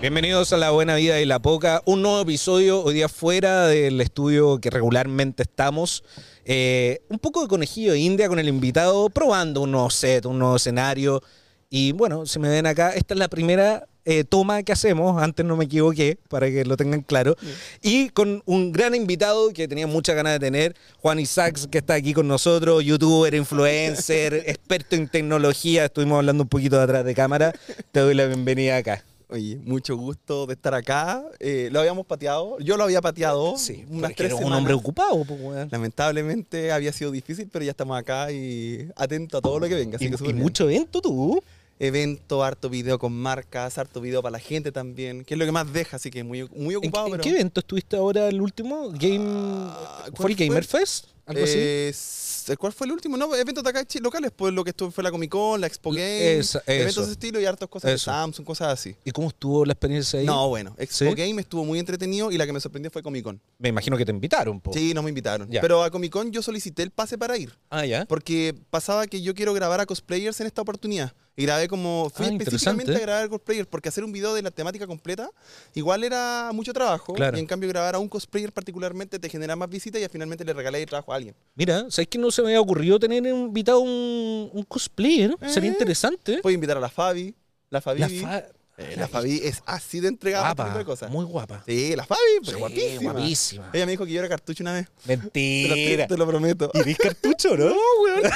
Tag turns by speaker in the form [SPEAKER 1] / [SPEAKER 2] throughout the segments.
[SPEAKER 1] Bienvenidos a La Buena Vida y la Poca, un nuevo episodio hoy día fuera del estudio que regularmente estamos. Eh, un poco de conejillo de India con el invitado, probando un nuevo set, un nuevo escenario. Y bueno, si me ven acá, esta es la primera eh, toma que hacemos, antes no me equivoqué, para que lo tengan claro. Y con un gran invitado que tenía muchas ganas de tener, Juan Isaacs, que está aquí con nosotros, youtuber, influencer, experto en tecnología. Estuvimos hablando un poquito de atrás de cámara. Te doy la bienvenida acá.
[SPEAKER 2] Oye, mucho gusto de estar acá. Eh, lo habíamos pateado. Yo lo había pateado.
[SPEAKER 1] Sí,
[SPEAKER 2] unas
[SPEAKER 1] porque
[SPEAKER 2] tres
[SPEAKER 1] eres un
[SPEAKER 2] semanas.
[SPEAKER 1] hombre ocupado, pues.
[SPEAKER 2] Lamentablemente había sido difícil, pero ya estamos acá y atento a todo lo que venga. Así
[SPEAKER 1] Y,
[SPEAKER 2] que
[SPEAKER 1] y mucho evento tú.
[SPEAKER 2] evento, harto video con marcas, harto video para la gente también, que es lo que más deja, así que muy, muy
[SPEAKER 1] ¿En,
[SPEAKER 2] ocupado.
[SPEAKER 1] en
[SPEAKER 2] pero...
[SPEAKER 1] qué evento estuviste ahora el último? Game
[SPEAKER 2] Ah,
[SPEAKER 1] ¿Fue
[SPEAKER 2] ¿cuál
[SPEAKER 1] el Gamer
[SPEAKER 2] fue?
[SPEAKER 1] Fest? ¿Algo así?
[SPEAKER 2] Eh, s- ¿Cuál fue el último? No, eventos de acá locales, pues lo que estuvo fue la Comic Con, la Expo Game,
[SPEAKER 1] Esa-
[SPEAKER 2] eventos de estilo y hartas cosas
[SPEAKER 1] Eso.
[SPEAKER 2] de Samsung, cosas así.
[SPEAKER 1] ¿Y cómo estuvo la experiencia ahí?
[SPEAKER 2] No, bueno, Expo
[SPEAKER 1] ¿Sí?
[SPEAKER 2] Game estuvo muy entretenido y la que me sorprendió fue Comic Con.
[SPEAKER 1] Me imagino que te invitaron, po.
[SPEAKER 2] Sí, no me invitaron.
[SPEAKER 1] Ya.
[SPEAKER 2] Pero a Comic Con yo solicité el pase para ir.
[SPEAKER 1] Ah, ya.
[SPEAKER 2] Porque pasaba que yo quiero grabar a cosplayers en esta oportunidad. Y grabé como. Fui
[SPEAKER 1] Ah,
[SPEAKER 2] específicamente a grabar cosplayers. Porque hacer un video de la temática completa igual era mucho trabajo.
[SPEAKER 1] Claro.
[SPEAKER 2] Y en cambio, grabar a un cosplayer particularmente te genera más visitas y finalmente le regalé el trabajo a alguien.
[SPEAKER 1] Mira, ¿sabes que no se me había ocurrido tener invitado un, un cosplayer? Sería
[SPEAKER 2] Eh.
[SPEAKER 1] interesante.
[SPEAKER 2] Puedo invitar a la Fabi. La Fabi.
[SPEAKER 1] La, fa-
[SPEAKER 2] Eh, la Fabi es así de entregada este
[SPEAKER 1] guapa,
[SPEAKER 2] de cosas.
[SPEAKER 1] muy guapa.
[SPEAKER 2] Sí, la Fabi,
[SPEAKER 1] Sí,
[SPEAKER 2] guapísima.
[SPEAKER 1] guapísima.
[SPEAKER 2] Ella me dijo que yo era cartucho una vez. Te lo,
[SPEAKER 1] Mentira.
[SPEAKER 2] te lo prometo.
[SPEAKER 1] ¿Y cartucho, no?
[SPEAKER 2] Lo que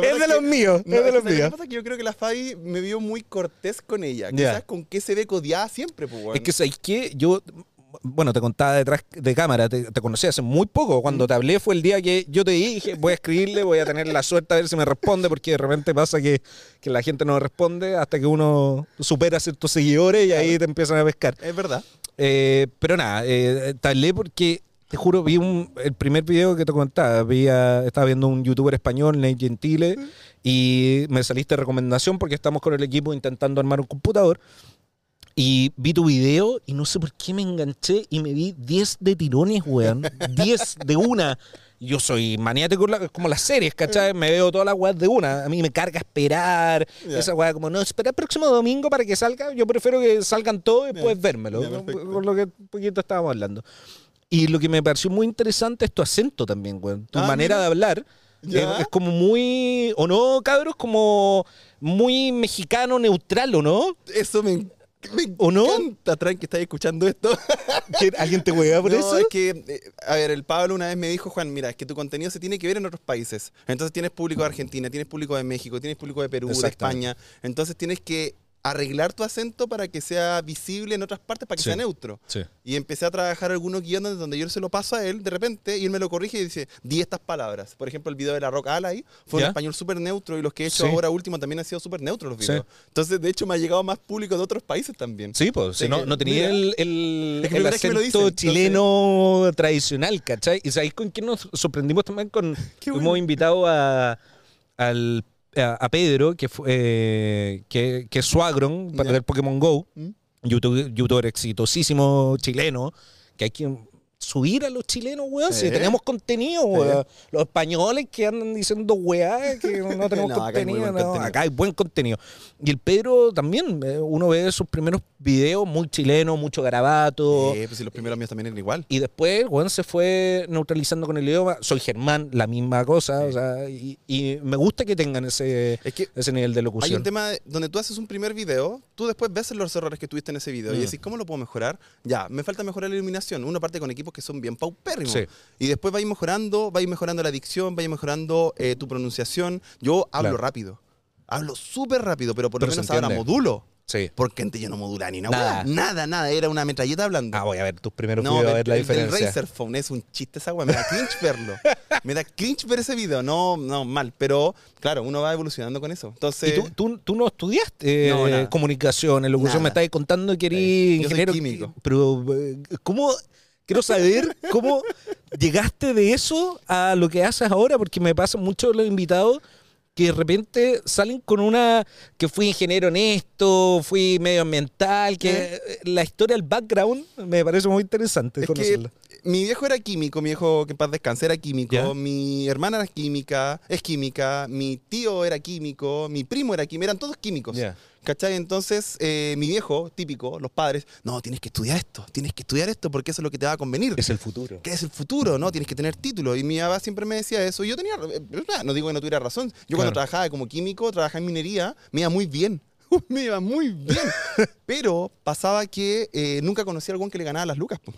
[SPEAKER 1] es de
[SPEAKER 2] que-
[SPEAKER 1] los míos,
[SPEAKER 2] No,
[SPEAKER 1] es de los
[SPEAKER 2] que ¿sabes
[SPEAKER 1] míos.
[SPEAKER 2] qué pasa? Que yo creo que la Fabi me vio muy cortés con ella. Quizás con qué se ve codiada siempre, pues.
[SPEAKER 1] Es que, ¿sabes qué? Yo, bueno, te contaba detrás de cámara, te, te conocí hace muy poco. Cuando te hablé fue el día que yo te dije, voy a escribirle, voy a tener la suerte a ver si me responde, porque de repente pasa que, que la gente no responde hasta que uno supera ciertos seguidores y ahí te empiezan a pescar.
[SPEAKER 2] Es verdad.
[SPEAKER 1] Eh, pero nada, eh, te hablé porque, te juro, vi un, el primer video que te contaba. Vi a- estaba viendo un youtuber español, Nate Gentile, y me saliste recomendación porque estamos con el equipo intentando armar un computador. Y vi tu video y no sé por qué me enganché y me vi 10 de tirones, weón. 10 de una. Yo soy maniático como las series, ¿cachai? Me veo todas las weas de una. A mí me carga esperar. Esa wea como, no, espera el próximo domingo para que salga. Yo prefiero que salgan todos y después
[SPEAKER 2] Ya.
[SPEAKER 1] vérmelo. Por lo que un poquito estábamos hablando. Y lo que me pareció muy interesante es tu acento también, weón. Tu
[SPEAKER 2] Ah,
[SPEAKER 1] manera
[SPEAKER 2] mira.
[SPEAKER 1] de hablar.
[SPEAKER 2] Ya.
[SPEAKER 1] Es, como muy, ¿o no, cabros? Como muy mexicano neutral, ¿o no?
[SPEAKER 2] Eso me, me
[SPEAKER 1] ¿O no?
[SPEAKER 2] encanta, Tran, que estáis escuchando esto.
[SPEAKER 1] ¿Que ¿Alguien te juega por
[SPEAKER 2] no,
[SPEAKER 1] eso?
[SPEAKER 2] es que, eh, a ver, el Pablo una vez me dijo, Juan, mira, es que tu contenido se tiene que ver en otros países. Entonces tienes público de Argentina, tienes público de México, tienes público de Perú, de. España. Entonces tienes que arreglar tu acento para que sea visible en otras partes, para que
[SPEAKER 1] Sí.
[SPEAKER 2] sea neutro.
[SPEAKER 1] Sí.
[SPEAKER 2] Y empecé a trabajar algunos guiones donde yo se lo paso a él de repente y él me lo corrige y dice, di estas palabras. Por ejemplo, el video de la Rock Ally fue
[SPEAKER 1] ¿Ya?
[SPEAKER 2] un español súper neutro y los que he hecho
[SPEAKER 1] Sí.
[SPEAKER 2] ahora último también han sido súper neutros los videos. Entonces, de hecho, me ha llegado más público de otros países también.
[SPEAKER 1] Sí, pues, si no, no tenía
[SPEAKER 2] mira.
[SPEAKER 1] el, el,
[SPEAKER 2] Es que
[SPEAKER 1] el
[SPEAKER 2] que
[SPEAKER 1] acento
[SPEAKER 2] entonces-
[SPEAKER 1] chileno tradicional, ¿cachai? Y sabéis con quién nos sorprendimos también con. Hemos invitado a, al, a, Pedro, que, fue, eh, que, que es Suagron, para del Pokémon Go,
[SPEAKER 2] ¿Mm?
[SPEAKER 1] youtuber, youtuber exitosísimo chileno, que hay que subir a los chilenos, weón, si tenemos contenido, weón. Los españoles que andan diciendo weá, que no tenemos
[SPEAKER 2] No, acá hay
[SPEAKER 1] contenido,
[SPEAKER 2] buen
[SPEAKER 1] no,
[SPEAKER 2] contenido.
[SPEAKER 1] acá hay buen contenido. Y el Pedro también, eh, uno ve sus primeros videos muy chilenos, mucho garabato.
[SPEAKER 2] Eh, pues si los primeros míos también eran igual.
[SPEAKER 1] Y después, weón, se fue neutralizando con el idioma. Soy germán, la misma cosa. O sea, y, y me gusta que tengan ese,
[SPEAKER 2] Es que
[SPEAKER 1] ese nivel de
[SPEAKER 2] hay
[SPEAKER 1] locución.
[SPEAKER 2] un tema de- donde tú haces un primer video, tú después ves los errores que tuviste en ese video y
[SPEAKER 1] Mm.
[SPEAKER 2] decís, ¿cómo lo puedo mejorar? Ya, me falta mejorar la iluminación. Uno parte con equipos que son bien paupérrimos.
[SPEAKER 1] Sí.
[SPEAKER 2] Y después vais mejorando, vais mejorando la dicción, vais mejorando eh, tu pronunciación. Yo hablo
[SPEAKER 1] Claro.
[SPEAKER 2] rápido. Hablo súper rápido, pero por lo menos ahora modulo.
[SPEAKER 1] Sí.
[SPEAKER 2] Porque antes yo no modulaba ni
[SPEAKER 1] Nada.
[SPEAKER 2] nada. Nada, nada. Era una metralleta hablando.
[SPEAKER 1] Ah, voy a ver tus primeros
[SPEAKER 2] No,
[SPEAKER 1] videos a
[SPEAKER 2] el,
[SPEAKER 1] ver la
[SPEAKER 2] el
[SPEAKER 1] diferencia.
[SPEAKER 2] Razer Phone es un chiste esa weá. Me da cringe verlo. Me da cringe ver ese video. No, no, mal. Pero, claro, uno va evolucionando con eso. Entonces,
[SPEAKER 1] ¿Y tú, tú, tú no estudiaste
[SPEAKER 2] No,
[SPEAKER 1] eh,
[SPEAKER 2] nada.
[SPEAKER 1] comunicación, en locución?
[SPEAKER 2] Nada.
[SPEAKER 1] Me estabas contando que eres
[SPEAKER 2] Sí. Yo soy
[SPEAKER 1] ingeniero.
[SPEAKER 2] químico.
[SPEAKER 1] Pero, eh, ¿cómo? Quiero saber cómo llegaste de eso a lo que haces ahora, porque me pasa mucho los invitados que de repente salen con una que fui ingeniero en esto, fui medioambiental, que eh, la historia, el background, me parece muy interesante
[SPEAKER 2] es que
[SPEAKER 1] conocerla.
[SPEAKER 2] mi viejo era químico, mi viejo que en paz descanse era químico,
[SPEAKER 1] Ya.
[SPEAKER 2] mi hermana era química, es química, mi tío era químico, mi primo era químico, eran todos químicos.
[SPEAKER 1] Ya.
[SPEAKER 2] ¿Cachai? Entonces, eh, mi viejo, típico, los padres, no, tienes que estudiar esto, tienes que estudiar esto porque eso es lo que te va a convenir.
[SPEAKER 1] Es el futuro.
[SPEAKER 2] que es el futuro, ¿no? Tienes que tener título. Y mi papá siempre me decía eso. Y yo tenía, eh, no digo que no tuviera razón. Yo cuando trabajaba como químico, trabajaba en minería, me iba muy bien. me iba muy bien. Pero pasaba que eh, nunca conocí a algún que le ganaba las lucas. po.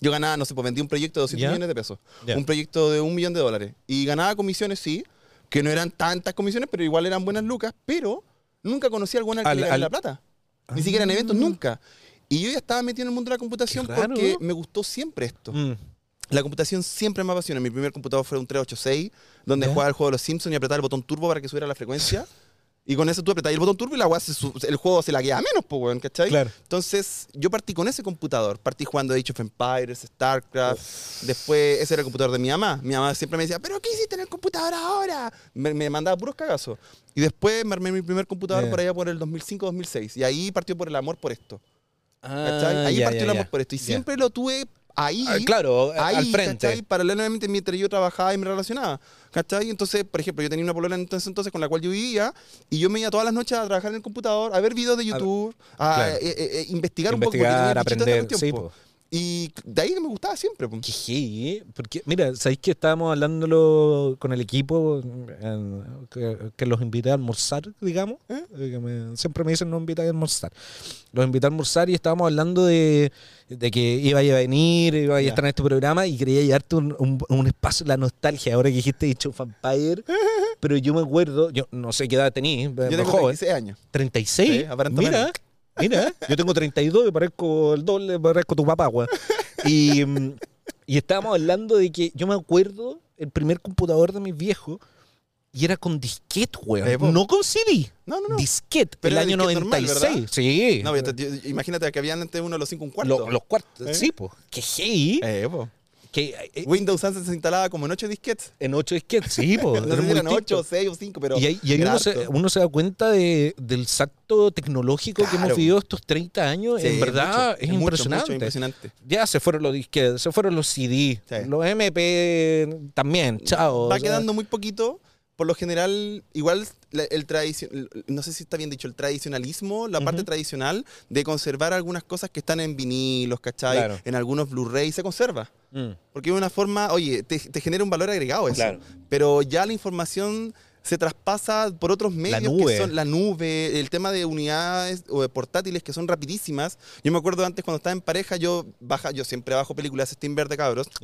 [SPEAKER 2] Yo ganaba, no sé, pues vendí un proyecto de 200
[SPEAKER 1] ¿Ya?
[SPEAKER 2] millones de pesos. Un proyecto de un millón de dólares. Y ganaba comisiones, sí, que no eran tantas comisiones, pero igual eran buenas lucas. Pero nunca conocí a algún al que
[SPEAKER 1] Al- al-
[SPEAKER 2] la plata. Ni siquiera en eventos,
[SPEAKER 1] Ah.
[SPEAKER 2] nunca. Y yo ya estaba metido en el mundo de la computación
[SPEAKER 1] raro.
[SPEAKER 2] porque me gustó siempre esto.
[SPEAKER 1] Mm.
[SPEAKER 2] La computación siempre me apasiona. Mi primer computador fue un 386, donde
[SPEAKER 1] ¿Ya?
[SPEAKER 2] jugaba el juego de los Simpsons y apretaba el botón turbo para que subiera la frecuencia. y con eso tú apretabas el botón turbo y la weá el juego se la quedaba menos, pues, weón, ¿cachai?
[SPEAKER 1] Claro.
[SPEAKER 2] Entonces, yo partí con ese computador. Partí jugando Age of Empires, StarCraft. Después, ese era el computador de mi mamá. Mi mamá siempre me decía, ¿pero qué hiciste en el computador ahora? Me, me mandaba puros cagazos. Y después me armé mi primer computador
[SPEAKER 1] Ya.
[SPEAKER 2] por allá por el 2005-2006. Y ahí partió por el amor por esto.
[SPEAKER 1] Ah,
[SPEAKER 2] ahí partió el amor por esto. Y siempre lo tuve ahí.
[SPEAKER 1] Ah, claro,
[SPEAKER 2] ahí,
[SPEAKER 1] al frente.
[SPEAKER 2] ¿cachai? Paralelamente mientras yo trabajaba y me relacionaba. ¿Cachai? Entonces, por ejemplo, yo tenía una polola en entonces, entonces con la cual yo vivía y yo me iba todas las noches a trabajar en el computador, a ver videos de YouTube, a,
[SPEAKER 1] Claro.
[SPEAKER 2] eh, eh, eh, investigar, un poco. porque tenía
[SPEAKER 1] aprender. Sí,
[SPEAKER 2] po. Y de ahí que me gustaba siempre.
[SPEAKER 1] Qué heavy, ¿eh? Porque, mira, ¿sabéis que estábamos hablándolo con el equipo que, que los invité a almorzar, digamos?
[SPEAKER 2] ¿Eh?
[SPEAKER 1] Eh, que me- siempre me dicen no invité a almorzar. Los invité a almorzar y estábamos hablando de, de que iba a venir, iba a estar en este programa y quería llevarte un, un- un espacio la nostalgia. Ahora que dijiste Age of Empire, pero yo me acuerdo, yo no sé qué edad tenís,
[SPEAKER 2] Yo tengo
[SPEAKER 1] joven.
[SPEAKER 2] 36 años.
[SPEAKER 1] 36.
[SPEAKER 2] Sí,
[SPEAKER 1] mira. Mira, yo tengo 32 y parezco el doble, parezco tu papá, weón. Y, y estábamos hablando de que yo me acuerdo el primer computador de mis viejos y era con disquete, weón.
[SPEAKER 2] Eh, po.
[SPEAKER 1] no con CD.
[SPEAKER 2] No, no, no.
[SPEAKER 1] Disquete,
[SPEAKER 2] Pero
[SPEAKER 1] el año
[SPEAKER 2] disquete normal,
[SPEAKER 1] 96.
[SPEAKER 2] ¿verdad?
[SPEAKER 1] sí.
[SPEAKER 2] No, yo te- yo- imagínate que habían antes uno de los 5 un cuarto.
[SPEAKER 1] Lo- los cuartos.
[SPEAKER 2] ¿Eh?
[SPEAKER 1] Sí, pues. Que hey.
[SPEAKER 2] Eh, po.
[SPEAKER 1] Que, eh,
[SPEAKER 2] Windows antes se instalaba como en 8 disquetes.
[SPEAKER 1] en 8 disquetes, sí, pues.
[SPEAKER 2] No eran 8, 6 o 5, pero.
[SPEAKER 1] Y ahí, y ahí uno, se, uno se da cuenta de, del salto tecnológico que hemos
[SPEAKER 2] Claro.
[SPEAKER 1] vivido estos 30 años.
[SPEAKER 2] Sí,
[SPEAKER 1] en verdad
[SPEAKER 2] mucho,
[SPEAKER 1] es
[SPEAKER 2] mucho,
[SPEAKER 1] impresionante.
[SPEAKER 2] mucho, impresionante.
[SPEAKER 1] Ya se fueron los disquetes, se fueron los CD,
[SPEAKER 2] Sí.
[SPEAKER 1] los MP también, chao.
[SPEAKER 2] Va
[SPEAKER 1] o sea,
[SPEAKER 2] quedando muy poquito. Por lo general, igual la- el no sé si está bien dicho, el tradicionalismo, la parte tradicional de conservar algunas cosas que están en vinilos, ¿cachai?
[SPEAKER 1] Claro.
[SPEAKER 2] En algunos Blu-ray se conserva.
[SPEAKER 1] mm,
[SPEAKER 2] Porque es una forma, oye, te, te genera un valor agregado eso.
[SPEAKER 1] Claro.
[SPEAKER 2] Pero ya la información se traspasa por otros medios
[SPEAKER 1] nube.
[SPEAKER 2] que son la nube, el tema de unidades o de portátiles que son rapidísimas. Yo me acuerdo antes cuando estaba en pareja, yo baja, yo siempre bajo películas Steam Verde, cabros.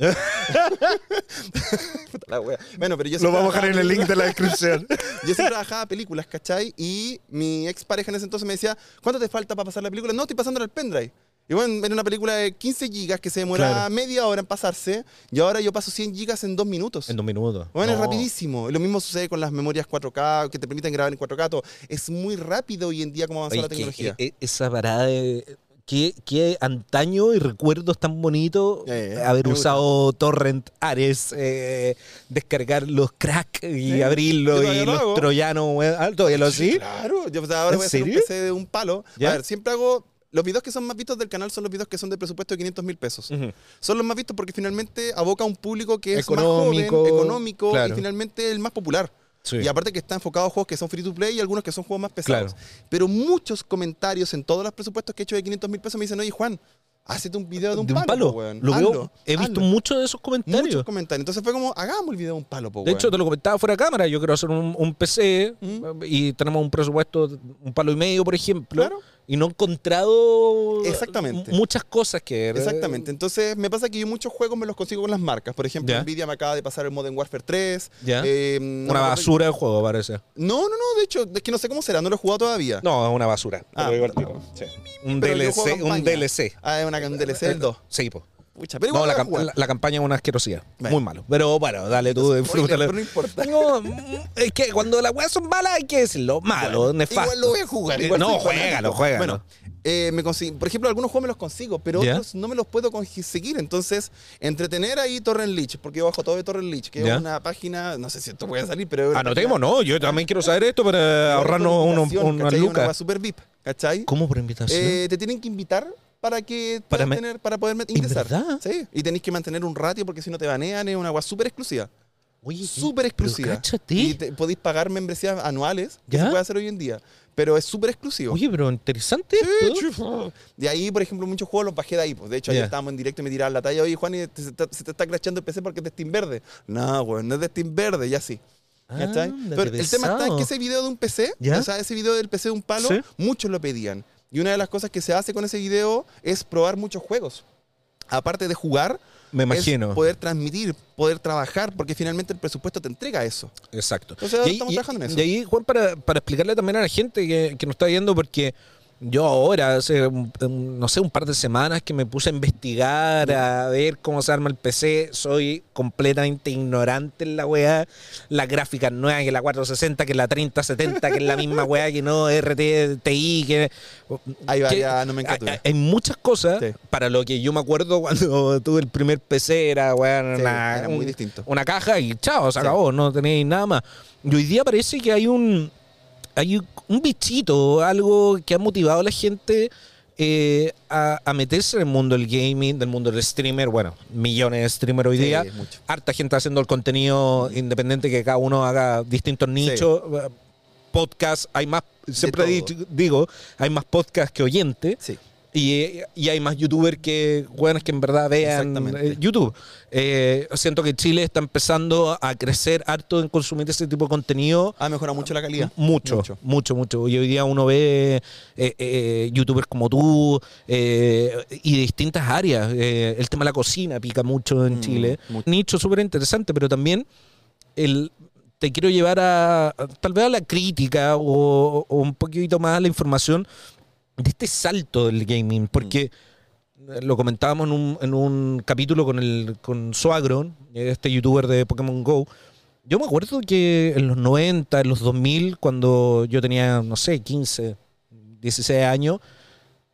[SPEAKER 2] Puta la wea. Bueno, pero yo siempre bajaba películas-
[SPEAKER 1] de la descripción.
[SPEAKER 2] yo siempre bajaba películas, ¿cachai? Y mi ex pareja en ese entonces me decía, ¿cuánto te falta para pasar la película? No, estoy pasando el pendrive. Y bueno, era una película de 15 gigas que se demoraba
[SPEAKER 1] Claro.
[SPEAKER 2] media hora en pasarse y ahora yo paso 100 gigas en dos minutos.
[SPEAKER 1] en dos minutos.
[SPEAKER 2] Bueno, es
[SPEAKER 1] No.
[SPEAKER 2] rapidísimo. Lo mismo sucede con las memorias 4K que te permiten grabar en 4K. todo. Es muy rápido hoy en día como avanza
[SPEAKER 1] Oye,
[SPEAKER 2] la tecnología.
[SPEAKER 1] eh, eh, esa parada de... Qué, qué antaño y recuerdos tan bonitos
[SPEAKER 2] Eh,
[SPEAKER 1] haber
[SPEAKER 2] gusta.
[SPEAKER 1] usado Torrent, Ares, eh, descargar los crack y
[SPEAKER 2] Sí,
[SPEAKER 1] abrirlo y
[SPEAKER 2] lo
[SPEAKER 1] los
[SPEAKER 2] hago.
[SPEAKER 1] troyanos. Ah, ¿Todavía lo
[SPEAKER 2] Sí,
[SPEAKER 1] sí?
[SPEAKER 2] claro. Yo, o sea, ahora
[SPEAKER 1] ¿En
[SPEAKER 2] voy a hacer un? PC de un palo.
[SPEAKER 1] ¿Ya?
[SPEAKER 2] A ver, siempre hago... Los videos que son más vistos del canal son los videos que son de presupuesto de 500 mil pesos. Son los más vistos porque finalmente aboca a un público que es más
[SPEAKER 1] Económico,
[SPEAKER 2] joven, económico
[SPEAKER 1] claro.
[SPEAKER 2] y finalmente el más popular.
[SPEAKER 1] Sí.
[SPEAKER 2] Y aparte que está enfocado a juegos que son free to play y algunos que son juegos más pesados.
[SPEAKER 1] Claro.
[SPEAKER 2] Pero muchos comentarios en todos los presupuestos que he hecho de 500 mil pesos me dicen, oye Juan, hacete un video de un
[SPEAKER 1] de un
[SPEAKER 2] palo.
[SPEAKER 1] palo.
[SPEAKER 2] po, weón.
[SPEAKER 1] Lo veo- he visto
[SPEAKER 2] hazlo".
[SPEAKER 1] muchos de esos comentarios.
[SPEAKER 2] Muchos comentarios. Entonces fue como, hagamos el video de un palo, po,
[SPEAKER 1] De hecho, te lo comentaba fuera de cámara. Yo quiero hacer un, un PC
[SPEAKER 2] Mm.
[SPEAKER 1] y tenemos un presupuesto un palo y medio, por ejemplo.
[SPEAKER 2] Claro.
[SPEAKER 1] Y no he encontrado
[SPEAKER 2] Exactamente.
[SPEAKER 1] muchas cosas que.
[SPEAKER 2] Exactamente. Entonces me pasa que yo muchos juegos me los consigo con las marcas. Por ejemplo. Nvidia me acaba de pasar el Modern Warfare 3.
[SPEAKER 1] Ya.
[SPEAKER 2] Eh, no
[SPEAKER 1] Una basura de juego, parece.
[SPEAKER 2] No, no, no. De hecho, es que no sé cómo será. No lo he jugado todavía.
[SPEAKER 1] No, es una basura.
[SPEAKER 2] Ah,
[SPEAKER 1] tiro. Sí. Un
[SPEAKER 2] Pero
[SPEAKER 1] DLC. Un. DLC.
[SPEAKER 2] Ah, es una, un DLC del 2.
[SPEAKER 1] Sí, po.
[SPEAKER 2] Pucha, pero
[SPEAKER 1] No, la, la- la campaña es una asquerosidad. Muy malo. Pero bueno, dale tú, disfrútalo.
[SPEAKER 2] no importa.
[SPEAKER 1] No, mm, es que cuando las weas son malas hay que decirlo. Malo,
[SPEAKER 2] Bueno,
[SPEAKER 1] nefasto.
[SPEAKER 2] Igual lo voy a jugar. Igual
[SPEAKER 1] no, juégalo, juégalo.
[SPEAKER 2] Bueno, eh, me por ejemplo, algunos juegos me los consigo, pero otros no me los puedo conseguir. Entonces, entretener ahí Torrent Leech, porque yo bajo todo de Torrent Leech, que es una página, no sé si esto puede salir, pero. una
[SPEAKER 1] Anotemos, no, yo también quiero saber esto para ahorrarnos unos unas.
[SPEAKER 2] Una
[SPEAKER 1] lucas.
[SPEAKER 2] wea super VIP, ¿cachai?
[SPEAKER 1] ¿Cómo por invitación?
[SPEAKER 2] Eh, te tienen que invitar para que
[SPEAKER 1] Para
[SPEAKER 2] tener, para poder met-
[SPEAKER 1] ¿En
[SPEAKER 2] ingresar.
[SPEAKER 1] verdad?
[SPEAKER 2] Sí. Y tenéis que mantener un ratio porque si no te banean, es una agua súper exclusiva.
[SPEAKER 1] Oye,
[SPEAKER 2] Súper exclusiva. Y te- podéis pagar membresías anuales, que
[SPEAKER 1] ¿Ya?
[SPEAKER 2] se puede hacer hoy en día. Pero es súper exclusivo.
[SPEAKER 1] Oye, pero interesante esto.
[SPEAKER 2] De ahí, por ejemplo, muchos juegos los bajé de ahí. Pues. De hecho, ayer
[SPEAKER 1] Ya.
[SPEAKER 2] estábamos en directo y me tiraban la talla. Oye, Juan, te- se, te, se te está crachando el PC porque es de Steam Verde. No, güey, no es de Steam Verde, ya sí.
[SPEAKER 1] Ándate,
[SPEAKER 2] Pero el tema está en que ese video de un PC,
[SPEAKER 1] ¿Ya?
[SPEAKER 2] o sea, ese video del PC de un palo,
[SPEAKER 1] Sí.
[SPEAKER 2] muchos lo pedían. Y una de las cosas que se hace con ese video es probar muchos juegos. Aparte de jugar,
[SPEAKER 1] Me imagino.
[SPEAKER 2] es poder transmitir, poder trabajar, porque finalmente el presupuesto te entrega eso.
[SPEAKER 1] Exacto.
[SPEAKER 2] Entonces, ahora estamos trabajando en eso.
[SPEAKER 1] Y ahí, Juan, para, para explicarle también a la gente que, que nos está viendo, porque yo ahora, hace, no sé, un par de semanas que me puse a investigar, a ver cómo se arma el PC, soy completamente ignorante en la weá. La gráfica nueva, que la 460, que la 3070, que es la misma weá que no RTTI, que...
[SPEAKER 2] Hay varias nomenclaturas.
[SPEAKER 1] hay, hay muchas cosas
[SPEAKER 2] Sí.
[SPEAKER 1] para lo que yo me acuerdo cuando tuve el primer PC, era, weá,
[SPEAKER 2] Sí,
[SPEAKER 1] una-
[SPEAKER 2] era muy
[SPEAKER 1] un-
[SPEAKER 2] distinto.
[SPEAKER 1] una caja y chao, se
[SPEAKER 2] Sí.
[SPEAKER 1] acabó, no tenéis nada más. Y hoy día parece que hay un hay un bichito, algo que ha motivado a la gente eh, a, a meterse en el mundo del gaming, del mundo del streamer. Bueno, millones de streamers hoy
[SPEAKER 2] Sí,
[SPEAKER 1] día.
[SPEAKER 2] mucho.
[SPEAKER 1] Harta gente haciendo el contenido independiente, que cada uno haga distintos nichos. Podcast, hay más, siempre digo, hay más podcast que oyentes.
[SPEAKER 2] Sí.
[SPEAKER 1] Y, y hay más youtubers que buenos que en verdad vean eh, YouTube. Eh, siento que Chile está empezando a crecer harto en consumir ese tipo de contenido.
[SPEAKER 2] Ha mejorado mucho la calidad.
[SPEAKER 1] Mucho, mucho, mucho, Y hoy día uno ve eh, eh, youtubers como tú y de distintas áreas. El tema de la cocina pica mucho en
[SPEAKER 2] Mm,
[SPEAKER 1] Chile.
[SPEAKER 2] mucho.
[SPEAKER 1] Nicho súper interesante, pero también el, te quiero llevar a, a- tal vez a la crítica o, o un poquito más a la información de este salto del gaming, porque eh, lo comentábamos en un, en un capítulo con el con Suagron, este youtuber de Pokémon Go. Yo me acuerdo que en los 90, en los 2000, cuando yo tenía, no sé, 15, 16 años,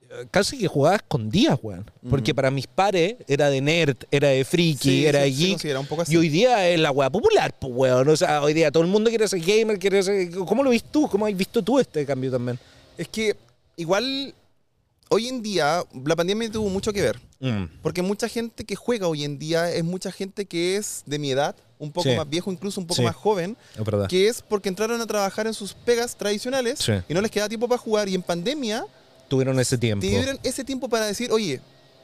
[SPEAKER 1] eh, casi que jugaba escondidas, weón. Porque
[SPEAKER 2] Mm.
[SPEAKER 1] para mis pares era de nerd, era de friki,
[SPEAKER 2] Sí,
[SPEAKER 1] era
[SPEAKER 2] sí,
[SPEAKER 1] de
[SPEAKER 2] se
[SPEAKER 1] geek.
[SPEAKER 2] un poco así.
[SPEAKER 1] Y hoy día es la weá popular, pues weón. O sea, hoy día todo el mundo quiere ser gamer, quiere ser. ¿Cómo lo viste tú? ¿Cómo has visto tú este cambio también?
[SPEAKER 2] Es que igual hoy en día la pandemia tuvo mucho que ver. Porque mucha gente que juega hoy en día es mucha gente que es de mi edad, un poco
[SPEAKER 1] Sí.
[SPEAKER 2] más viejo, incluso un poco
[SPEAKER 1] Sí.
[SPEAKER 2] más joven,
[SPEAKER 1] Es
[SPEAKER 2] que es porque entraron a trabajar en sus pegas tradicionales
[SPEAKER 1] Sí.
[SPEAKER 2] y no les queda tiempo para jugar. Y en pandemia
[SPEAKER 1] Tuvieron ese tiempo.
[SPEAKER 2] tuvieron ese tiempo para decir, oye,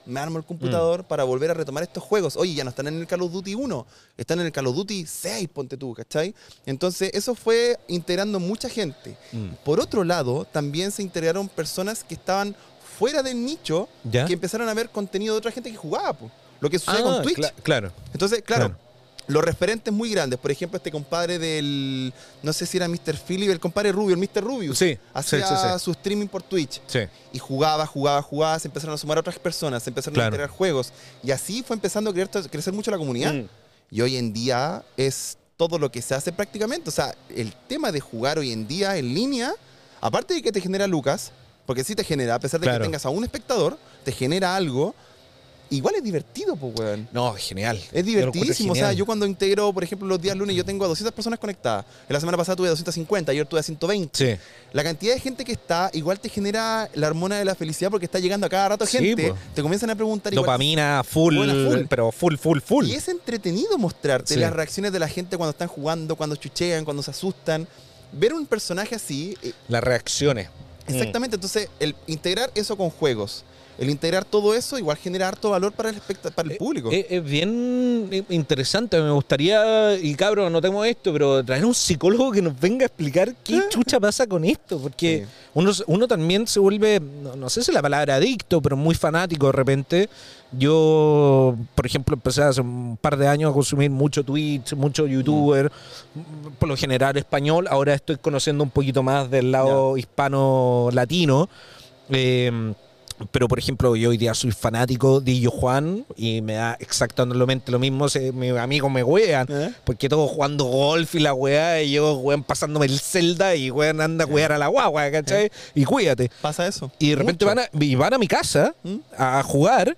[SPEAKER 2] me armo el computador para volver a retomar estos juegos. Oye, ya no están en el Call of Duty 1, están en el Call of Duty 6, ponte tú, ¿cachai? Entonces, eso fue integrando mucha gente.
[SPEAKER 1] Mm.
[SPEAKER 2] Por otro lado, también se integraron personas que estaban fuera del nicho,
[SPEAKER 1] ¿Ya?
[SPEAKER 2] que empezaron a ver contenido de otra gente que jugaba, po. lo que sucede
[SPEAKER 1] Ah,
[SPEAKER 2] con Twitch.
[SPEAKER 1] cla- claro.
[SPEAKER 2] Entonces, claro,
[SPEAKER 1] Claro.
[SPEAKER 2] Los referentes muy grandes, por ejemplo, este compadre del, no sé si era Mr. Philip, el compadre Rubio, el Mr. Rubius,
[SPEAKER 1] Sí,
[SPEAKER 2] hacía
[SPEAKER 1] sí, sí, sí.
[SPEAKER 2] su streaming por Twitch
[SPEAKER 1] Sí.
[SPEAKER 2] y jugaba, jugaba, jugaba, se empezaron a sumar otras personas, se empezaron
[SPEAKER 1] Claro.
[SPEAKER 2] a integrar juegos y así fue empezando a crecer, crecer mucho la comunidad.
[SPEAKER 1] Mm.
[SPEAKER 2] Y hoy en día es todo lo que se hace prácticamente. O sea, el tema de jugar hoy en día en línea, aparte de que te genera lucas, porque sí te genera, a pesar de
[SPEAKER 1] Claro.
[SPEAKER 2] que tengas a un espectador, te genera algo, igual es divertido, pues, weón.
[SPEAKER 1] No, genial.
[SPEAKER 2] Es divertidísimo. O sea,
[SPEAKER 1] genial.
[SPEAKER 2] yo cuando integro, por ejemplo, los días lunes, yo tengo a 200 personas conectadas. En la semana pasada tuve 250, ayer tuve a 120.
[SPEAKER 1] Sí.
[SPEAKER 2] La cantidad de gente que está, igual te genera la hormona de la felicidad porque está llegando a cada rato
[SPEAKER 1] Sí,
[SPEAKER 2] gente.
[SPEAKER 1] po.
[SPEAKER 2] Te comienzan a preguntar igual.
[SPEAKER 1] Dopamina full,
[SPEAKER 2] full.
[SPEAKER 1] pero full, full, full.
[SPEAKER 2] Y es entretenido mostrarte
[SPEAKER 1] Sí.
[SPEAKER 2] las reacciones de la gente cuando están jugando, cuando chuchean, cuando se asustan. Ver un personaje así, eh,
[SPEAKER 1] Las reacciones. Mm.
[SPEAKER 2] exactamente. Entonces, el integrar eso con juegos, el integrar todo eso, igual genera harto valor para el, para el público.
[SPEAKER 1] Es, es bien eh, interesante. Me gustaría, y cabrón, no tengo esto, pero traer un psicólogo que nos venga a explicar qué chucha pasa con esto. Porque
[SPEAKER 2] Sí.
[SPEAKER 1] uno, uno también se vuelve, no, no sé si la palabra adicto, pero muy fanático de repente. Yo, por ejemplo, empecé hace un par de años a consumir mucho Twitch, mucho youtuber, por lo general español. Ahora estoy conociendo un poquito más del lado hispano-latino. Eh, pero, por ejemplo, yo hoy día soy fanático de Illo Juan y me da exactamente lo mismo. Se, mis amigos me wean.
[SPEAKER 2] ¿Eh?
[SPEAKER 1] Porque todos jugando golf y la weá, y yo, weón, pasándome el Zelda y weón anda a wear a la guagua, ¿cachai? Y cuídate.
[SPEAKER 2] Pasa eso.
[SPEAKER 1] Y de repente
[SPEAKER 2] Mucho.
[SPEAKER 1] van a, y van a mi casa
[SPEAKER 2] ¿Mm?
[SPEAKER 1] a jugar